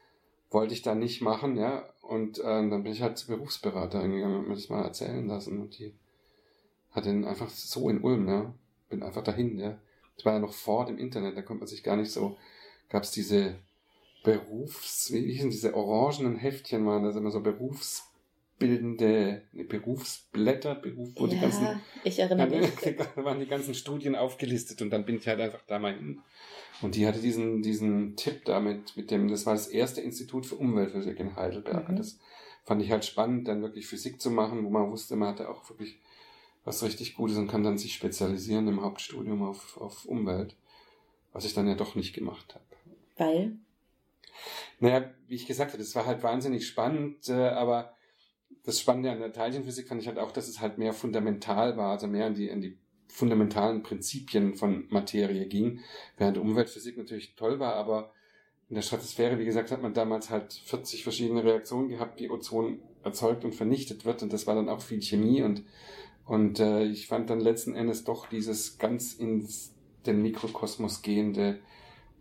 wollte ich dann nicht machen, ja. Und ähm, dann bin ich halt zur Berufsberaterin gegangen und mir das mal erzählen lassen. Und die hat den einfach so in Ulm, ja. Bin einfach dahin, ja. Das war ja noch vor dem Internet, da konnte man sich gar nicht so, gab es diese Berufs, wie hießen diese orangenen Heftchen waren das immer so berufsbildende, Berufsblätter, Beruf, wo ja, die ganzen, ich erinnere mich. Da waren die ganzen Studien aufgelistet und dann bin ich halt einfach da mal hin. Und die hatte diesen, diesen Tipp damit, mit dem, das war das erste Institut für Umweltphysik in Heidelberg. Mhm. Und das fand ich halt spannend, dann wirklich Physik zu machen, wo man wusste, man hatte auch wirklich was richtig Gutes und kann dann sich spezialisieren im Hauptstudium auf, auf Umwelt. Was ich dann ja doch nicht gemacht habe. Weil? Naja, wie ich gesagt habe, das war halt wahnsinnig spannend, äh, aber das Spannende an der Teilchenphysik fand ich halt auch, dass es halt mehr fundamental war, also mehr in die, in die fundamentalen Prinzipien von Materie ging, während Umweltphysik natürlich toll war, aber in der Stratosphäre, wie gesagt, hat man damals halt 40 verschiedene Reaktionen gehabt, wie Ozon erzeugt und vernichtet wird und das war dann auch viel Chemie und und äh, ich fand dann letzten Endes doch dieses ganz in den Mikrokosmos gehende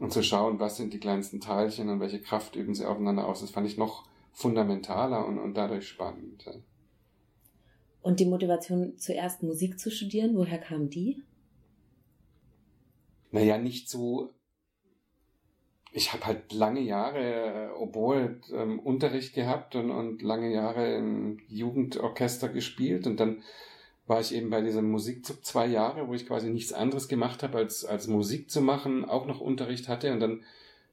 und zu schauen, was sind die kleinsten Teilchen und welche Kraft üben sie aufeinander aus, das fand ich noch fundamentaler und, und dadurch spannend. Und die Motivation, zuerst Musik zu studieren, woher kam die? Naja, nicht so. Ich habe halt lange Jahre äh, Oboe ähm, Unterricht gehabt und, und lange Jahre im Jugendorchester gespielt und dann war ich eben bei diesem Musikzug zwei Jahre, wo ich quasi nichts anderes gemacht habe, als, als Musik zu machen, auch noch Unterricht hatte und dann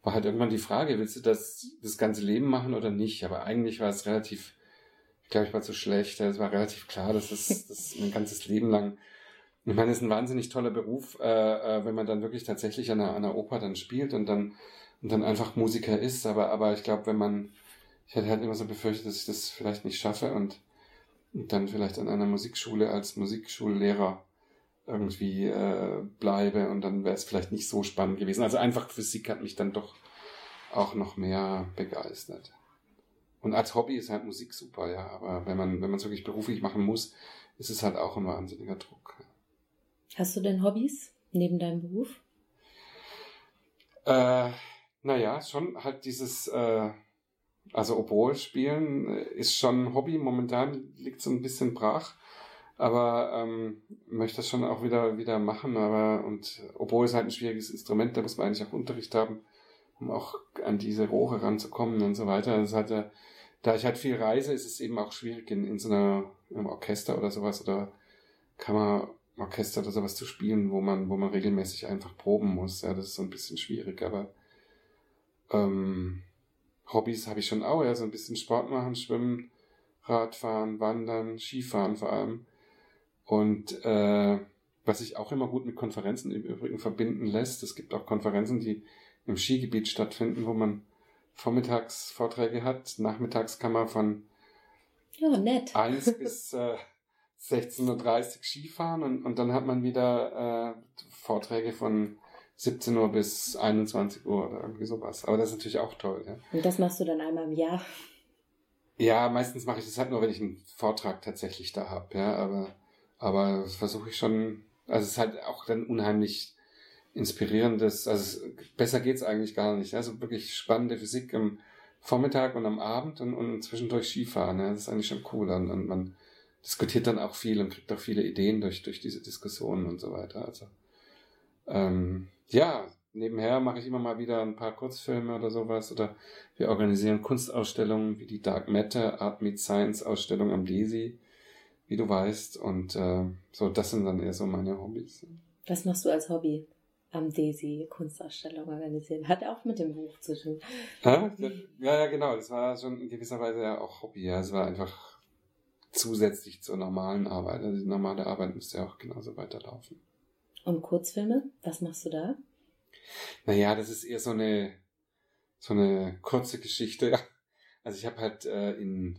war halt irgendwann die Frage, willst du das, das ganze Leben machen oder nicht? Aber eigentlich war es relativ, ich glaube, ich war zu schlecht. Es war relativ klar, dass es das mein ganzes Leben lang, ich meine, es ist ein wahnsinnig toller Beruf, äh, äh, wenn man dann wirklich tatsächlich an einer, an einer Oper dann spielt und dann, und dann einfach Musiker ist. Aber, aber ich glaube, wenn man, ich hätte halt immer so befürchtet, dass ich das vielleicht nicht schaffe und und dann vielleicht an einer Musikschule als Musikschullehrer irgendwie äh, bleibe und dann wäre es vielleicht nicht so spannend gewesen. Also einfach Physik hat mich dann doch auch noch mehr begeistert. Und als Hobby ist halt Musik super, ja, aber wenn man wenn man es wirklich beruflich machen muss, ist es halt auch ein wahnsinniger Druck. Hast du denn Hobbys neben deinem Beruf? Äh, naja, schon halt dieses äh, also Oboe spielen äh, ist schon ein Hobby. Momentan liegt so ein bisschen brach. Aber ähm, möchte das schon auch wieder wieder machen. Aber und Oboe ist halt ein schwieriges Instrument, da muss man eigentlich auch Unterricht haben, um auch an diese Rohre ranzukommen und so weiter. Das hat ja, da ich halt viel reise, ist es eben auch schwierig in, in so einer im Orchester oder sowas oder Kammerorchester oder sowas zu spielen, wo man, wo man regelmäßig einfach proben muss. Ja, das ist so ein bisschen schwierig, aber ähm, Hobbys habe ich schon auch, ja, so ein bisschen Sport machen, Schwimmen, Radfahren, Wandern, Skifahren vor allem. Und äh, was sich auch immer gut mit Konferenzen im Übrigen verbinden lässt, es gibt auch Konferenzen, die im Skigebiet stattfinden, wo man vormittags Vorträge hat, nachmittags kann man von ja, nett. 1 bis äh, 16.30 Uhr Skifahren und, und dann hat man wieder äh, Vorträge von 17 Uhr bis 21 Uhr oder irgendwie sowas. Aber das ist natürlich auch toll, ja. Und das machst du dann einmal im Jahr? Ja, meistens mache ich das halt nur, wenn ich einen Vortrag tatsächlich da habe, ja. Aber, aber das versuche ich schon, also es ist halt auch dann unheimlich inspirierendes, also es, besser geht's eigentlich gar nicht. Also wirklich spannende Physik am Vormittag und am Abend und, und zwischendurch Skifahren, ja. Das ist eigentlich schon cool. Und, und man diskutiert dann auch viel und kriegt auch viele Ideen durch, durch diese Diskussionen und so weiter. Also ähm, ja, nebenher mache ich immer mal wieder ein paar Kurzfilme oder sowas. Oder wir organisieren Kunstausstellungen wie die Dark Matter Art Meet Science Ausstellung am Desi, wie du weißt. Und äh, so, das sind dann eher so meine Hobbys. Was machst du als Hobby? Am Desi Kunstausstellung organisieren. Hat auch mit dem Buch zu tun. Ja, ja, genau. Das war schon in gewisser Weise ja auch Hobby. Ja, es war einfach zusätzlich zur normalen Arbeit. Also die normale Arbeit müsste ja auch genauso weiterlaufen. Und Kurzfilme, was machst du da? Naja, das ist eher so eine, so eine kurze Geschichte. Also ich habe halt äh, in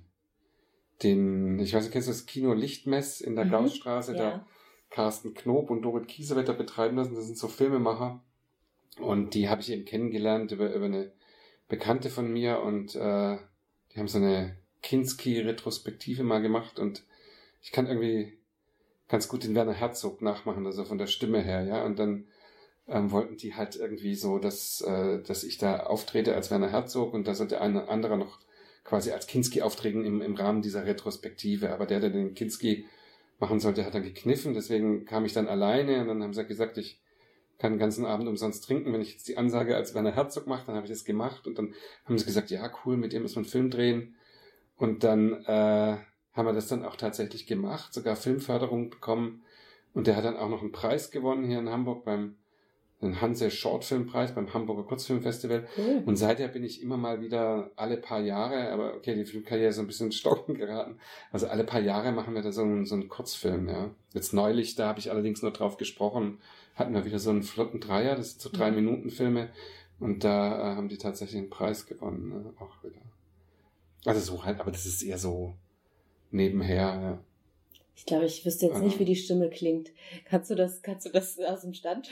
den, ich weiß nicht, kennst du das Kino Lichtmess in der mhm, Gaussstraße? Ja. Da, Carsten Knob und Dorit Kiesewetter betreiben lassen. Das sind so Filmemacher. Und die habe ich eben kennengelernt über, über eine Bekannte von mir und äh, die haben so eine Kinski-Retrospektive mal gemacht und ich kann irgendwie ganz gut den Werner Herzog nachmachen, also von der Stimme her, ja. Und dann ähm, wollten die halt irgendwie so, dass, äh, dass ich da auftrete als Werner Herzog und da sollte ein anderer noch quasi als Kinski auftreten im, im Rahmen dieser Retrospektive. Aber der, der den Kinski machen sollte, hat dann gekniffen. Deswegen kam ich dann alleine und dann haben sie gesagt, ich kann den ganzen Abend umsonst trinken. Wenn ich jetzt die Ansage als Werner Herzog mache, dann habe ich das gemacht und dann haben sie gesagt, ja, cool, mit dem wir einen Film drehen. Und dann äh, haben wir das dann auch tatsächlich gemacht, sogar Filmförderung bekommen. Und der hat dann auch noch einen Preis gewonnen hier in Hamburg beim den Hanse Shortfilmpreis beim Hamburger Kurzfilmfestival. Cool. Und seither bin ich immer mal wieder alle paar Jahre, aber okay, die Filmkarriere ist so ein bisschen stocken geraten. Also alle paar Jahre machen wir da so einen, so einen Kurzfilm, ja. Jetzt neulich, da habe ich allerdings nur drauf gesprochen, hatten wir wieder so einen flotten Dreier, das sind so drei Minuten Filme. Und da äh, haben die tatsächlich einen Preis gewonnen, ne? auch wieder. Also so halt, aber das ist eher so nebenher, ja. Ich glaube, ich wüsste jetzt nicht, wie die Stimme klingt. Kannst du das, kannst du das aus dem Stand?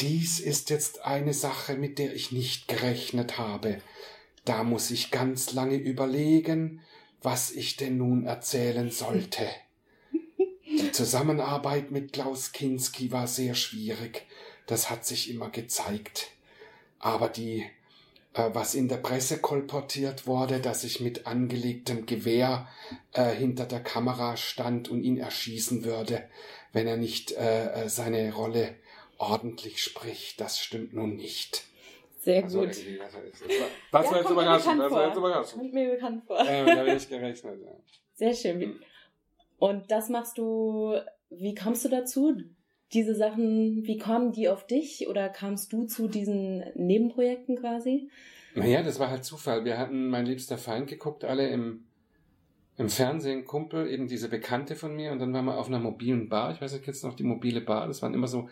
Dies ist jetzt eine Sache, mit der ich nicht gerechnet habe. Da muss ich ganz lange überlegen, was ich denn nun erzählen sollte. Die Zusammenarbeit mit Klaus Kinski war sehr schwierig, das hat sich immer gezeigt. Aber die, äh, was in der Presse kolportiert wurde, dass ich mit angelegtem Gewehr äh, hinter der Kamera stand und ihn erschießen würde, wenn er nicht äh, äh seine Rolle ordentlich spricht, das stimmt nun nicht. Sehr also, gut. Das war, jetzt überraschend. Das war jetzt überraschend. Kommt mir bekannt vor. Ähm, da habe ich gerechnet, ja. Sehr schön. Hm. Und das machst du, wie kommst du dazu? Diese Sachen, wie kamen die auf dich oder kamst du zu diesen Nebenprojekten quasi? Naja, das war halt Zufall. Wir hatten mein liebster Feind geguckt, alle im, im Fernsehen, Kumpel, eben diese Bekannte von mir und dann waren wir auf einer mobilen Bar. Ich weiß nicht, du noch die mobile Bar? Das waren immer so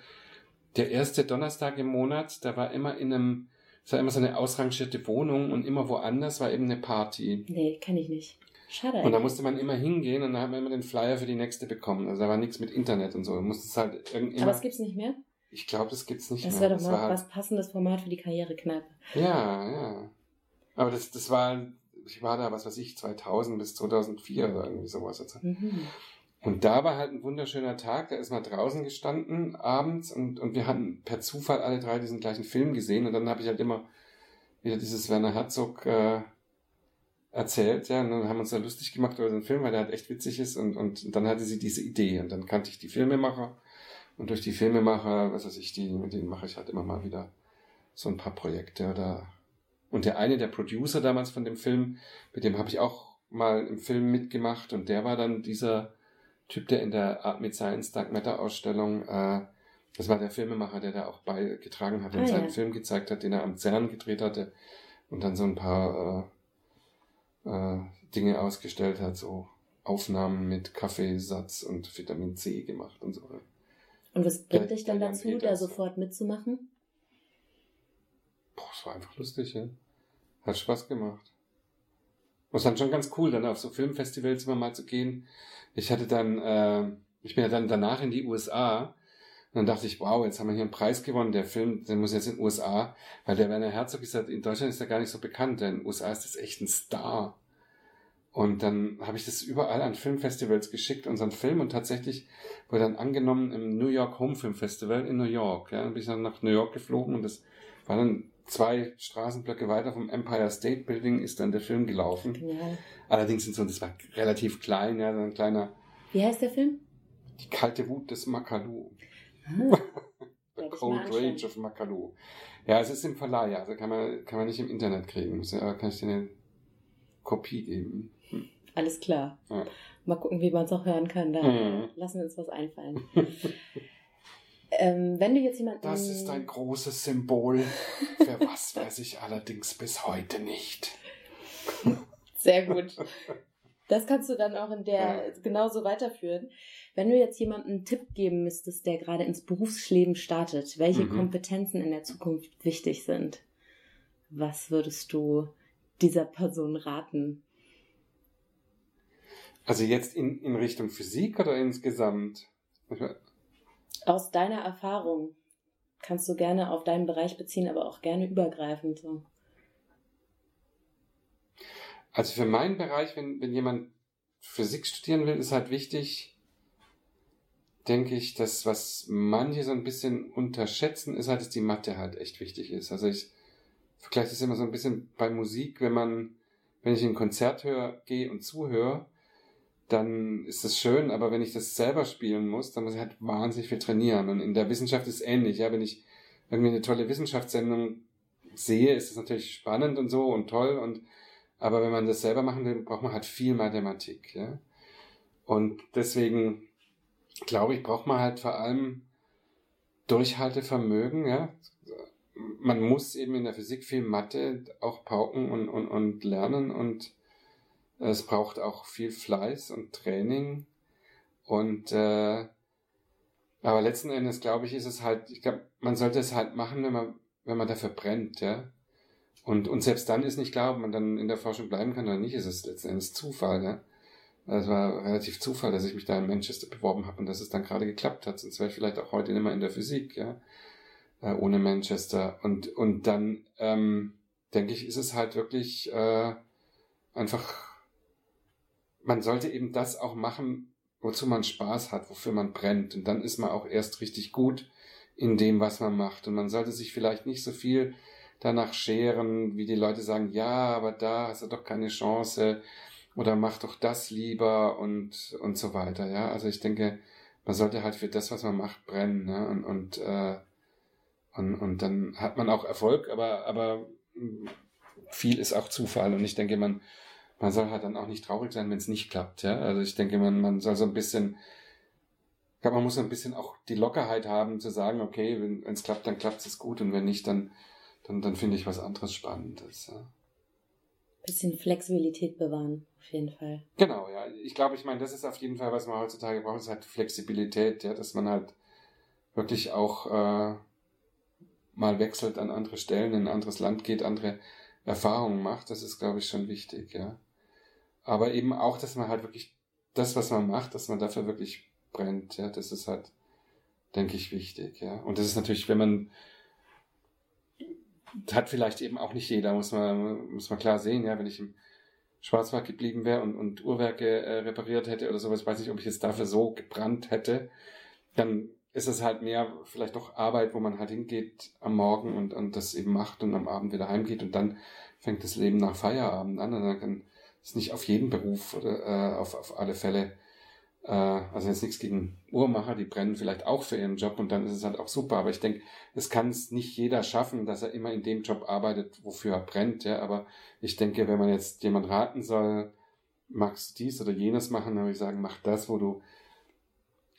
der erste Donnerstag im Monat, da war immer in einem, es war immer so eine ausrangierte Wohnung und immer woanders war eben eine Party. Nee, kenne ich nicht. Schade. Und da musste man immer hingehen und da haben wir immer den Flyer für die nächste bekommen. Also da war nichts mit Internet und so. Du musstest halt irgendwie. Aber es gibt's nicht mehr? Ich glaube, das gibt's nicht das mehr. das wäre doch mal was passendes Format für die Karrierekneipe. Ja, ja. Aber das, das war, ich war da, was weiß ich, 2000 bis 2004 oder irgendwie sowas. Also. Mhm. Und da war halt ein wunderschöner Tag, da ist man draußen gestanden abends und, und wir hatten per Zufall alle drei diesen gleichen Film gesehen und dann habe ich halt immer wieder dieses Werner Herzog äh, erzählt, ja, und dann haben wir uns da lustig gemacht über den Film, weil der halt echt witzig ist und, und, dann hatte sie diese Idee und dann kannte ich die Filmemacher und durch die Filmemacher, was weiß ich, die, mit denen mache ich halt immer mal wieder so ein paar Projekte oder und der eine, der Producer damals von dem Film, mit dem habe ich auch mal im Film mitgemacht und der war dann dieser Typ, der in der Art mit Science Dark Matter Ausstellung, äh, das war der Filmemacher, der da auch beigetragen hat und ah, seinen ja. Film gezeigt hat, den er am CERN gedreht hatte und dann so ein paar äh, Dinge ausgestellt hat, so Aufnahmen mit Kaffeesatz und Vitamin C gemacht und so. Und was bringt dich dann dazu, da sofort mitzumachen? Boah, es war einfach lustig, ja. Hat Spaß gemacht. Und es dann schon ganz cool, dann auf so Filmfestivals immer mal zu gehen. Ich hatte dann, äh, ich bin ja dann danach in die USA. Und dann dachte ich, wow, jetzt haben wir hier einen Preis gewonnen. Der Film, der muss jetzt in den USA, weil der Werner Herzog ist ja, in Deutschland ist er gar nicht so bekannt, denn in den USA ist das echt ein Star. Und dann habe ich das überall an Filmfestivals geschickt, unseren Film, und tatsächlich wurde dann angenommen im New York Home Film Festival in New York. Ja, dann bin ich dann nach New York geflogen und das war dann zwei Straßenblöcke weiter vom Empire State Building ist dann der Film gelaufen. Ja. Allerdings sind so, das war relativ klein, ja, so ein kleiner. Wie heißt der Film? Die kalte Wut des Makalu. The Cold Rage of Makalu. Ja, es ist im Verleih, also kann man, kann man nicht im Internet kriegen. Kann ich dir eine Kopie geben? Hm. Alles klar. Ja. Mal gucken, wie man es auch hören kann. Da mhm. lassen wir uns was einfallen. Ähm, wenn du jetzt jemanden. Das ist ein großes Symbol. Für was weiß ich allerdings bis heute nicht. Sehr gut. Das kannst du dann auch in der genauso weiterführen. Wenn du jetzt jemandem einen Tipp geben müsstest, der gerade ins Berufsleben startet, welche mhm. Kompetenzen in der Zukunft wichtig sind, was würdest du dieser Person raten? Also jetzt in, in Richtung Physik oder insgesamt? Aus deiner Erfahrung kannst du gerne auf deinen Bereich beziehen, aber auch gerne übergreifend. So. Also für meinen Bereich, wenn, wenn jemand Physik studieren will, ist halt wichtig, denke ich, dass was manche so ein bisschen unterschätzen, ist halt, dass die Mathe halt echt wichtig ist. Also ich vergleiche das immer so ein bisschen bei Musik, wenn man, wenn ich in ein Konzert höre, gehe und zuhöre, dann ist das schön, aber wenn ich das selber spielen muss, dann muss ich halt wahnsinnig viel trainieren. Und in der Wissenschaft ist ähnlich, ja, wenn ich irgendwie eine tolle Wissenschaftssendung sehe, ist das natürlich spannend und so und toll und aber wenn man das selber machen will, braucht man halt viel Mathematik, ja. Und deswegen glaube ich, braucht man halt vor allem Durchhaltevermögen, ja. Man muss eben in der Physik viel Mathe auch pauken und, und, und lernen und es braucht auch viel Fleiß und Training. Und äh, aber letzten Endes glaube ich, ist es halt, ich glaube, man sollte es halt machen, wenn man, wenn man dafür brennt, ja. Und, und selbst dann ist nicht klar, ob man dann in der Forschung bleiben kann oder nicht, ist es letzten Endes Zufall, ja. Es war relativ Zufall, dass ich mich da in Manchester beworben habe und dass es dann gerade geklappt hat. Sonst wäre ich vielleicht auch heute nicht mehr in der Physik, ja, äh, ohne Manchester. Und, und dann ähm, denke ich, ist es halt wirklich äh, einfach man sollte eben das auch machen, wozu man Spaß hat, wofür man brennt. Und dann ist man auch erst richtig gut in dem, was man macht. Und man sollte sich vielleicht nicht so viel danach scheren, wie die Leute sagen, ja, aber da hast du doch keine Chance oder mach doch das lieber und, und so weiter. Ja, also ich denke, man sollte halt für das, was man macht, brennen. Ne? Und, und, äh, und, und dann hat man auch Erfolg, aber, aber viel ist auch Zufall. Und ich denke, man, man soll halt dann auch nicht traurig sein, wenn es nicht klappt. Ja? Also ich denke, man, man soll so ein bisschen, ich glaube, man muss so ein bisschen auch die Lockerheit haben, zu sagen, okay, wenn es klappt, dann klappt es gut und wenn nicht, dann, dann, dann finde ich was anderes Spannendes. Ja? Bisschen Flexibilität bewahren, auf jeden Fall. Genau, ja. Ich glaube, ich meine, das ist auf jeden Fall, was man heutzutage braucht, ist halt Flexibilität, ja, dass man halt wirklich auch äh, mal wechselt an andere Stellen, in ein anderes Land geht, andere Erfahrungen macht. Das ist, glaube ich, schon wichtig, ja aber eben auch, dass man halt wirklich das, was man macht, dass man dafür wirklich brennt, ja, das ist halt, denke ich, wichtig, ja. Und das ist natürlich, wenn man hat vielleicht eben auch nicht jeder, muss man, muss man klar sehen, ja, wenn ich im Schwarzwald geblieben wäre und, und Uhrwerke äh, repariert hätte oder sowas, weiß nicht, ob ich jetzt dafür so gebrannt hätte, dann ist es halt mehr vielleicht doch Arbeit, wo man halt hingeht am Morgen und, und das eben macht und am Abend wieder heimgeht und dann fängt das Leben nach Feierabend an und dann kann, ist nicht auf jeden Beruf oder äh, auf, auf alle Fälle. Äh, also jetzt nichts gegen Uhrmacher, die brennen vielleicht auch für ihren Job und dann ist es halt auch super. Aber ich denke, es kann es nicht jeder schaffen, dass er immer in dem Job arbeitet, wofür er brennt. Ja, aber ich denke, wenn man jetzt jemand raten soll, magst du dies oder jenes machen, dann würde ich sagen, mach das, wo du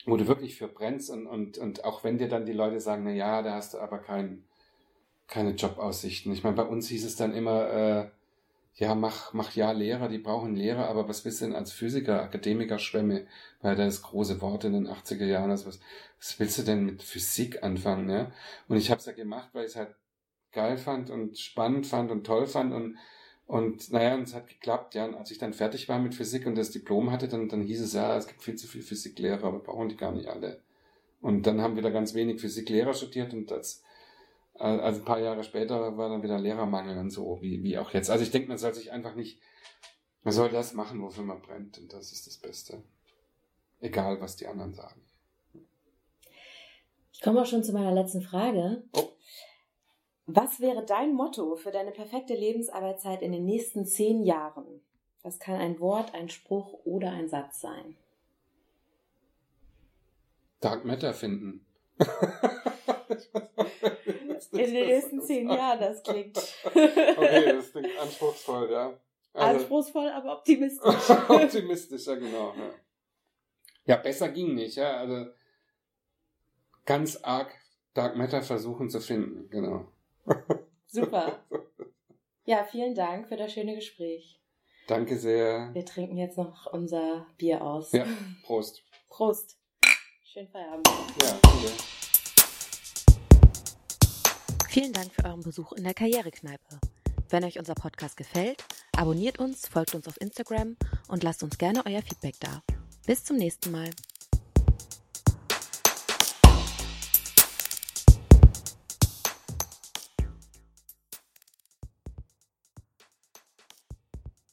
wo du wirklich für brennst und, und, und auch wenn dir dann die Leute sagen, na ja, da hast du aber kein, keine Jobaussichten. Ich meine, bei uns hieß es dann immer, äh, ja, mach, mach ja Lehrer, die brauchen Lehrer, aber was willst du denn als Physiker, Akademiker schwemme, weil das große Wort in den 80er Jahren, also was, was willst du denn mit Physik anfangen, ja? Und ich habe es ja gemacht, weil ich es halt geil fand und spannend fand und toll fand und und naja, und es hat geklappt, ja. Und als ich dann fertig war mit Physik und das Diplom hatte, dann, dann hieß es ja, es gibt viel zu viele Physiklehrer, aber brauchen die gar nicht alle. Und dann haben wir da ganz wenig Physiklehrer studiert und das also ein paar Jahre später war dann wieder Lehrermangel und so, wie, wie auch jetzt. Also ich denke, man soll sich einfach nicht, man soll das machen, wofür man brennt. Und das ist das Beste. Egal, was die anderen sagen. Ich komme auch schon zu meiner letzten Frage. Oh. Was wäre dein Motto für deine perfekte Lebensarbeitszeit in den nächsten zehn Jahren? Das kann ein Wort, ein Spruch oder ein Satz sein. Dark Matter finden. in den nächsten zehn Jahren, das klingt. okay, das klingt anspruchsvoll, ja. Also, anspruchsvoll, aber optimistisch. optimistisch, ja, genau. Ja. ja, besser ging nicht, ja. Also ganz arg Dark Matter versuchen zu finden, genau. Super. Ja, vielen Dank für das schöne Gespräch. Danke sehr. Wir trinken jetzt noch unser Bier aus. Ja, Prost. Prost. Schönen Feierabend. Ja, danke. Vielen Dank für euren Besuch in der Karrierekneipe. Wenn euch unser Podcast gefällt, abonniert uns, folgt uns auf Instagram und lasst uns gerne euer Feedback da. Bis zum nächsten Mal.